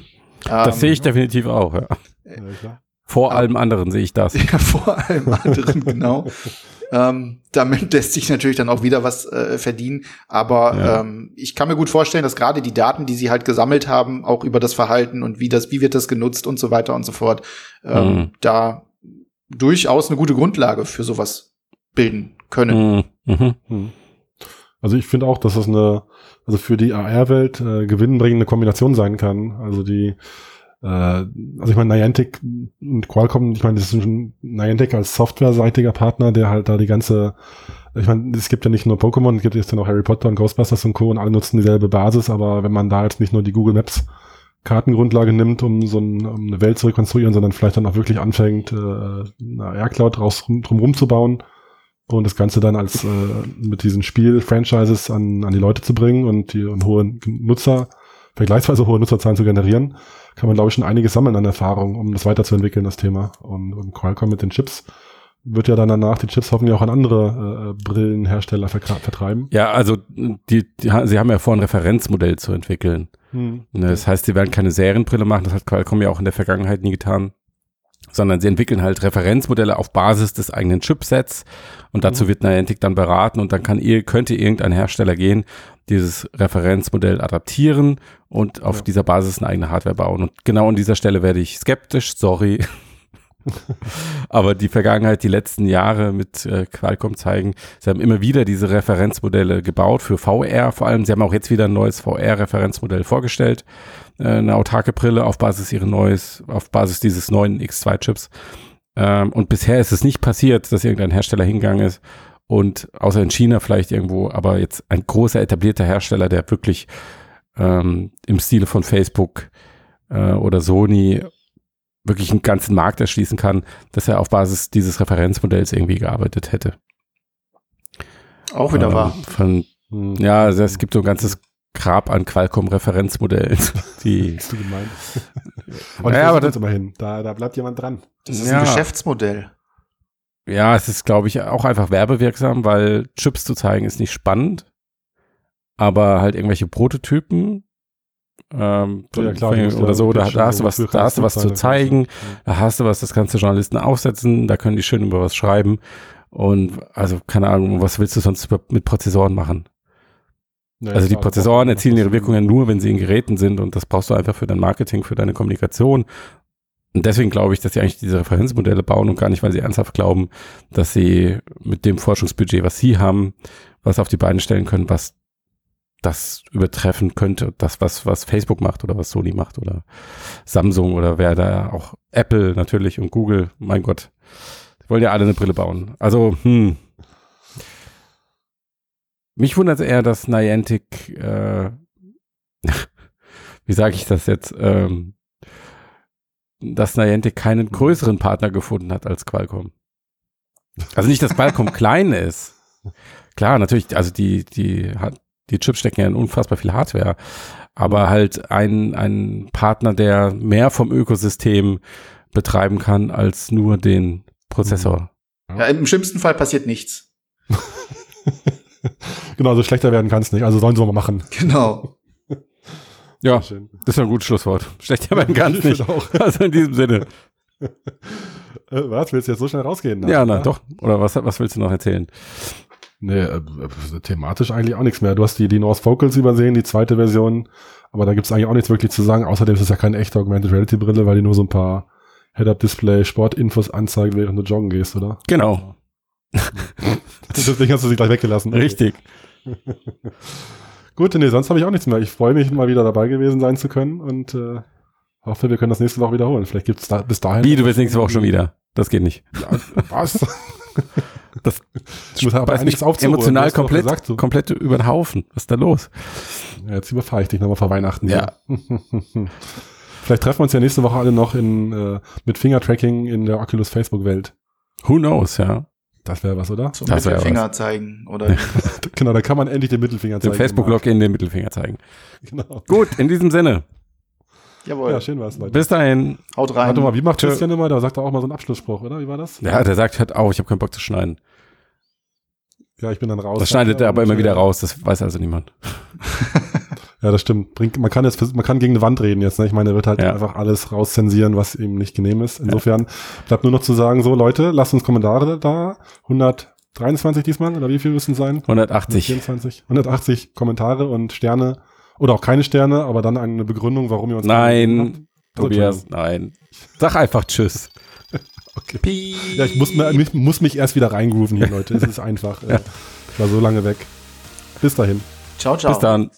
Speaker 1: das ähm, sehe ich definitiv auch, ja. ja vor allem anderen sehe ich das.
Speaker 3: Ja, vor allem anderen, genau. Ähm, damit lässt sich natürlich dann auch wieder was äh, verdienen. Aber ja. ähm, ich kann mir gut vorstellen, dass gerade die Daten, die sie halt gesammelt haben, auch über das Verhalten und wie das, wie wird das genutzt und so weiter und so fort, ähm, mhm. da durchaus eine gute Grundlage für sowas bilden können. Mhm.
Speaker 2: Mhm. mhm. Also ich finde auch, dass das eine, also für die AR-Welt äh, gewinnbringende Kombination sein kann. Also die also ich meine, Niantic und Qualcomm, ich meine, das ist schon Niantic als softwareseitiger Partner, der halt da die ganze, ich meine, es gibt ja nicht nur Pokémon, es gibt jetzt ja noch Harry Potter und Ghostbusters und Co. und alle nutzen dieselbe Basis, aber wenn man da jetzt nicht nur die Google Maps Kartengrundlage nimmt, um so ein, um eine Welt zu rekonstruieren, sondern vielleicht dann auch wirklich anfängt, äh, eine Aircloud raus drumherum zu bauen und das Ganze dann als äh, mit diesen Spiel-Franchises an, an die Leute zu bringen und die und hohe Nutzer, vergleichsweise hohe Nutzerzahlen zu generieren, kann man, glaube ich, schon einiges sammeln an Erfahrung, um das weiterzuentwickeln, das Thema. Und, und Qualcomm mit den Chips wird ja dann danach die Chips hoffentlich auch an andere äh, Brillenhersteller vertreiben.
Speaker 1: Ja, also die, die, sie haben ja vor, ein Referenzmodell zu entwickeln. Hm. Ne, das heißt, sie werden keine Serienbrille machen, das hat Qualcomm ja auch in der Vergangenheit nie getan sondern sie entwickeln halt Referenzmodelle auf Basis des eigenen Chipsets und dazu mhm. wird Niantic dann beraten und dann kann ihr, könnte irgendein Hersteller gehen, dieses Referenzmodell adaptieren und auf ja. dieser Basis eine eigene Hardware bauen. Und genau an dieser Stelle werde ich skeptisch, sorry. Aber die Vergangenheit, die letzten Jahre mit äh, Qualcomm zeigen, sie haben immer wieder diese Referenzmodelle gebaut für VR. Vor allem, sie haben auch jetzt wieder ein neues VR-Referenzmodell vorgestellt. Äh, eine autarke Brille auf Basis ihres neues, auf Basis dieses neuen X2-Chips. Ähm, und bisher ist es nicht passiert, dass irgendein Hersteller hingegangen ist und außer in China vielleicht irgendwo, aber jetzt ein großer etablierter Hersteller, der wirklich ähm, im Stile von Facebook äh, oder Sony wirklich einen ganzen Markt erschließen kann, dass er auf Basis dieses Referenzmodells irgendwie gearbeitet hätte.
Speaker 3: Auch wieder ähm, wahr.
Speaker 1: Von, ja, also es gibt so ein ganzes Grab an Qualcomm-Referenzmodellen. Die,
Speaker 2: du gemeint. Und ja, aber das immerhin. Da, da bleibt jemand dran.
Speaker 3: Das ist ja. ein Geschäftsmodell.
Speaker 1: Ja, es ist, glaube ich, auch einfach werbewirksam, weil Chips zu zeigen ist nicht spannend. Aber halt irgendwelche Prototypen ähm, ja, klar, oder so, da, da, hast du was, da hast du was zu zeigen, da hast du was, das kannst du Journalisten aufsetzen, da können die schön über was schreiben. Und also, keine Ahnung, was willst du sonst mit Prozessoren machen? Ja, also die Prozessoren erzielen ihre Wirkungen nur, wenn sie in Geräten sind und das brauchst du einfach für dein Marketing, für deine Kommunikation. Und deswegen glaube ich, dass sie eigentlich diese Referenzmodelle bauen und gar nicht, weil sie ernsthaft glauben, dass sie mit dem Forschungsbudget, was sie haben, was auf die Beine stellen können, was das übertreffen könnte, das, was, was Facebook macht oder was Sony macht oder Samsung oder wer da auch Apple natürlich und Google, mein Gott, die wollen ja alle eine Brille bauen. Also, hm, mich wundert eher, dass Niantic, äh, wie sage ich das jetzt, ähm, dass Niantic keinen größeren Partner gefunden hat als Qualcomm. Also nicht, dass Qualcomm klein ist. Klar, natürlich, also die, die die Chips stecken ja in unfassbar viel Hardware, aber halt ein, ein Partner, der mehr vom Ökosystem betreiben kann als nur den Prozessor.
Speaker 3: Ja, Im schlimmsten Fall passiert nichts.
Speaker 2: genau, so schlechter werden kann es nicht. Also sollen sie mal machen.
Speaker 3: Genau.
Speaker 1: Ja, das ist ein gutes Schlusswort. Werden kann es
Speaker 2: Ich
Speaker 1: nicht.
Speaker 2: auch.
Speaker 1: Also in diesem Sinne.
Speaker 2: Äh, was, willst du jetzt so schnell rausgehen?
Speaker 1: Ja, na doch. Oder was, was willst du noch erzählen?
Speaker 2: Nee, äh, äh, thematisch eigentlich auch nichts mehr. Du hast die, die North Vocals übersehen, die zweite Version, aber da gibt's eigentlich auch nichts wirklich zu sagen. Außerdem ist es ja keine echte Augmented Reality Brille, weil die nur so ein paar Head-Up-Display, Sportinfos anzeigt, während du joggen gehst, oder?
Speaker 1: Genau.
Speaker 2: Deswegen hast du sie gleich weggelassen.
Speaker 1: Richtig.
Speaker 2: Gut, nee, sonst habe ich auch nichts mehr. Ich freue mich, mal wieder dabei gewesen sein zu können und äh, hoffe, wir können das nächste Woche wiederholen. Vielleicht gibt's da bis dahin.
Speaker 1: Wie, du willst nächste Woche schon wieder? Das geht nicht.
Speaker 2: Ja, was?
Speaker 1: Das
Speaker 2: muss aber
Speaker 1: Weiß
Speaker 2: einiges
Speaker 1: mich
Speaker 2: aufzuholen.
Speaker 1: emotional komplett,
Speaker 2: Gesagt, so.
Speaker 1: komplett über den Haufen. Was ist da los?
Speaker 2: Ja, jetzt überfahre ich dich nochmal vor Weihnachten.
Speaker 1: Ja.
Speaker 2: Vielleicht treffen wir uns ja nächste Woche alle noch in, äh, mit Fingertracking in der Oculus Facebook-Welt.
Speaker 1: Who knows, ja.
Speaker 2: Das wäre was, oder?
Speaker 3: Zum
Speaker 1: Das wär
Speaker 3: Mittelfinger zeigen. Oder
Speaker 2: genau, da kann man endlich den Mittelfinger
Speaker 1: Dem
Speaker 2: zeigen.
Speaker 1: Facebook-Login den Mittelfinger zeigen.
Speaker 2: Genau.
Speaker 1: Gut, in diesem Sinne.
Speaker 3: jawohl.
Speaker 2: Ja, schön war's, Leute.
Speaker 1: Bis dahin.
Speaker 3: Haut rein.
Speaker 2: Warte mal, wie macht. Christian immer? Da sagt er auch mal so einen Abschlussspruch, oder? Wie war das?
Speaker 1: Ja, der sagt, hört auf, ich habe keinen Bock zu schneiden.
Speaker 2: Ja, ich bin dann raus.
Speaker 1: Das schneidet er aber immer wieder
Speaker 2: äh,
Speaker 1: raus, das weiß also niemand.
Speaker 2: Ja, das stimmt. Bringt, man kann jetzt, man kann gegen eine Wand reden jetzt, ne? Ich meine, er wird halt
Speaker 1: Ja.
Speaker 2: einfach alles rauszensieren, was ihm nicht genehm ist. Insofern bleibt nur noch zu sagen, so Leute, lasst uns Kommentare da. 123 diesmal, oder wie viel müssen es sein?
Speaker 1: 180.
Speaker 2: 124, 180 Kommentare und Sterne. Oder auch keine Sterne, aber dann eine Begründung, warum ihr uns
Speaker 1: Nein. Tobias, nein. Sag einfach Tschüss.
Speaker 3: Piep.
Speaker 2: Ja, ich muss, ich muss mich erst wieder reingrooven hier, Leute. Es ist einfach. Äh, ich war so lange weg. Bis dahin.
Speaker 3: Ciao, ciao.
Speaker 1: Bis dann.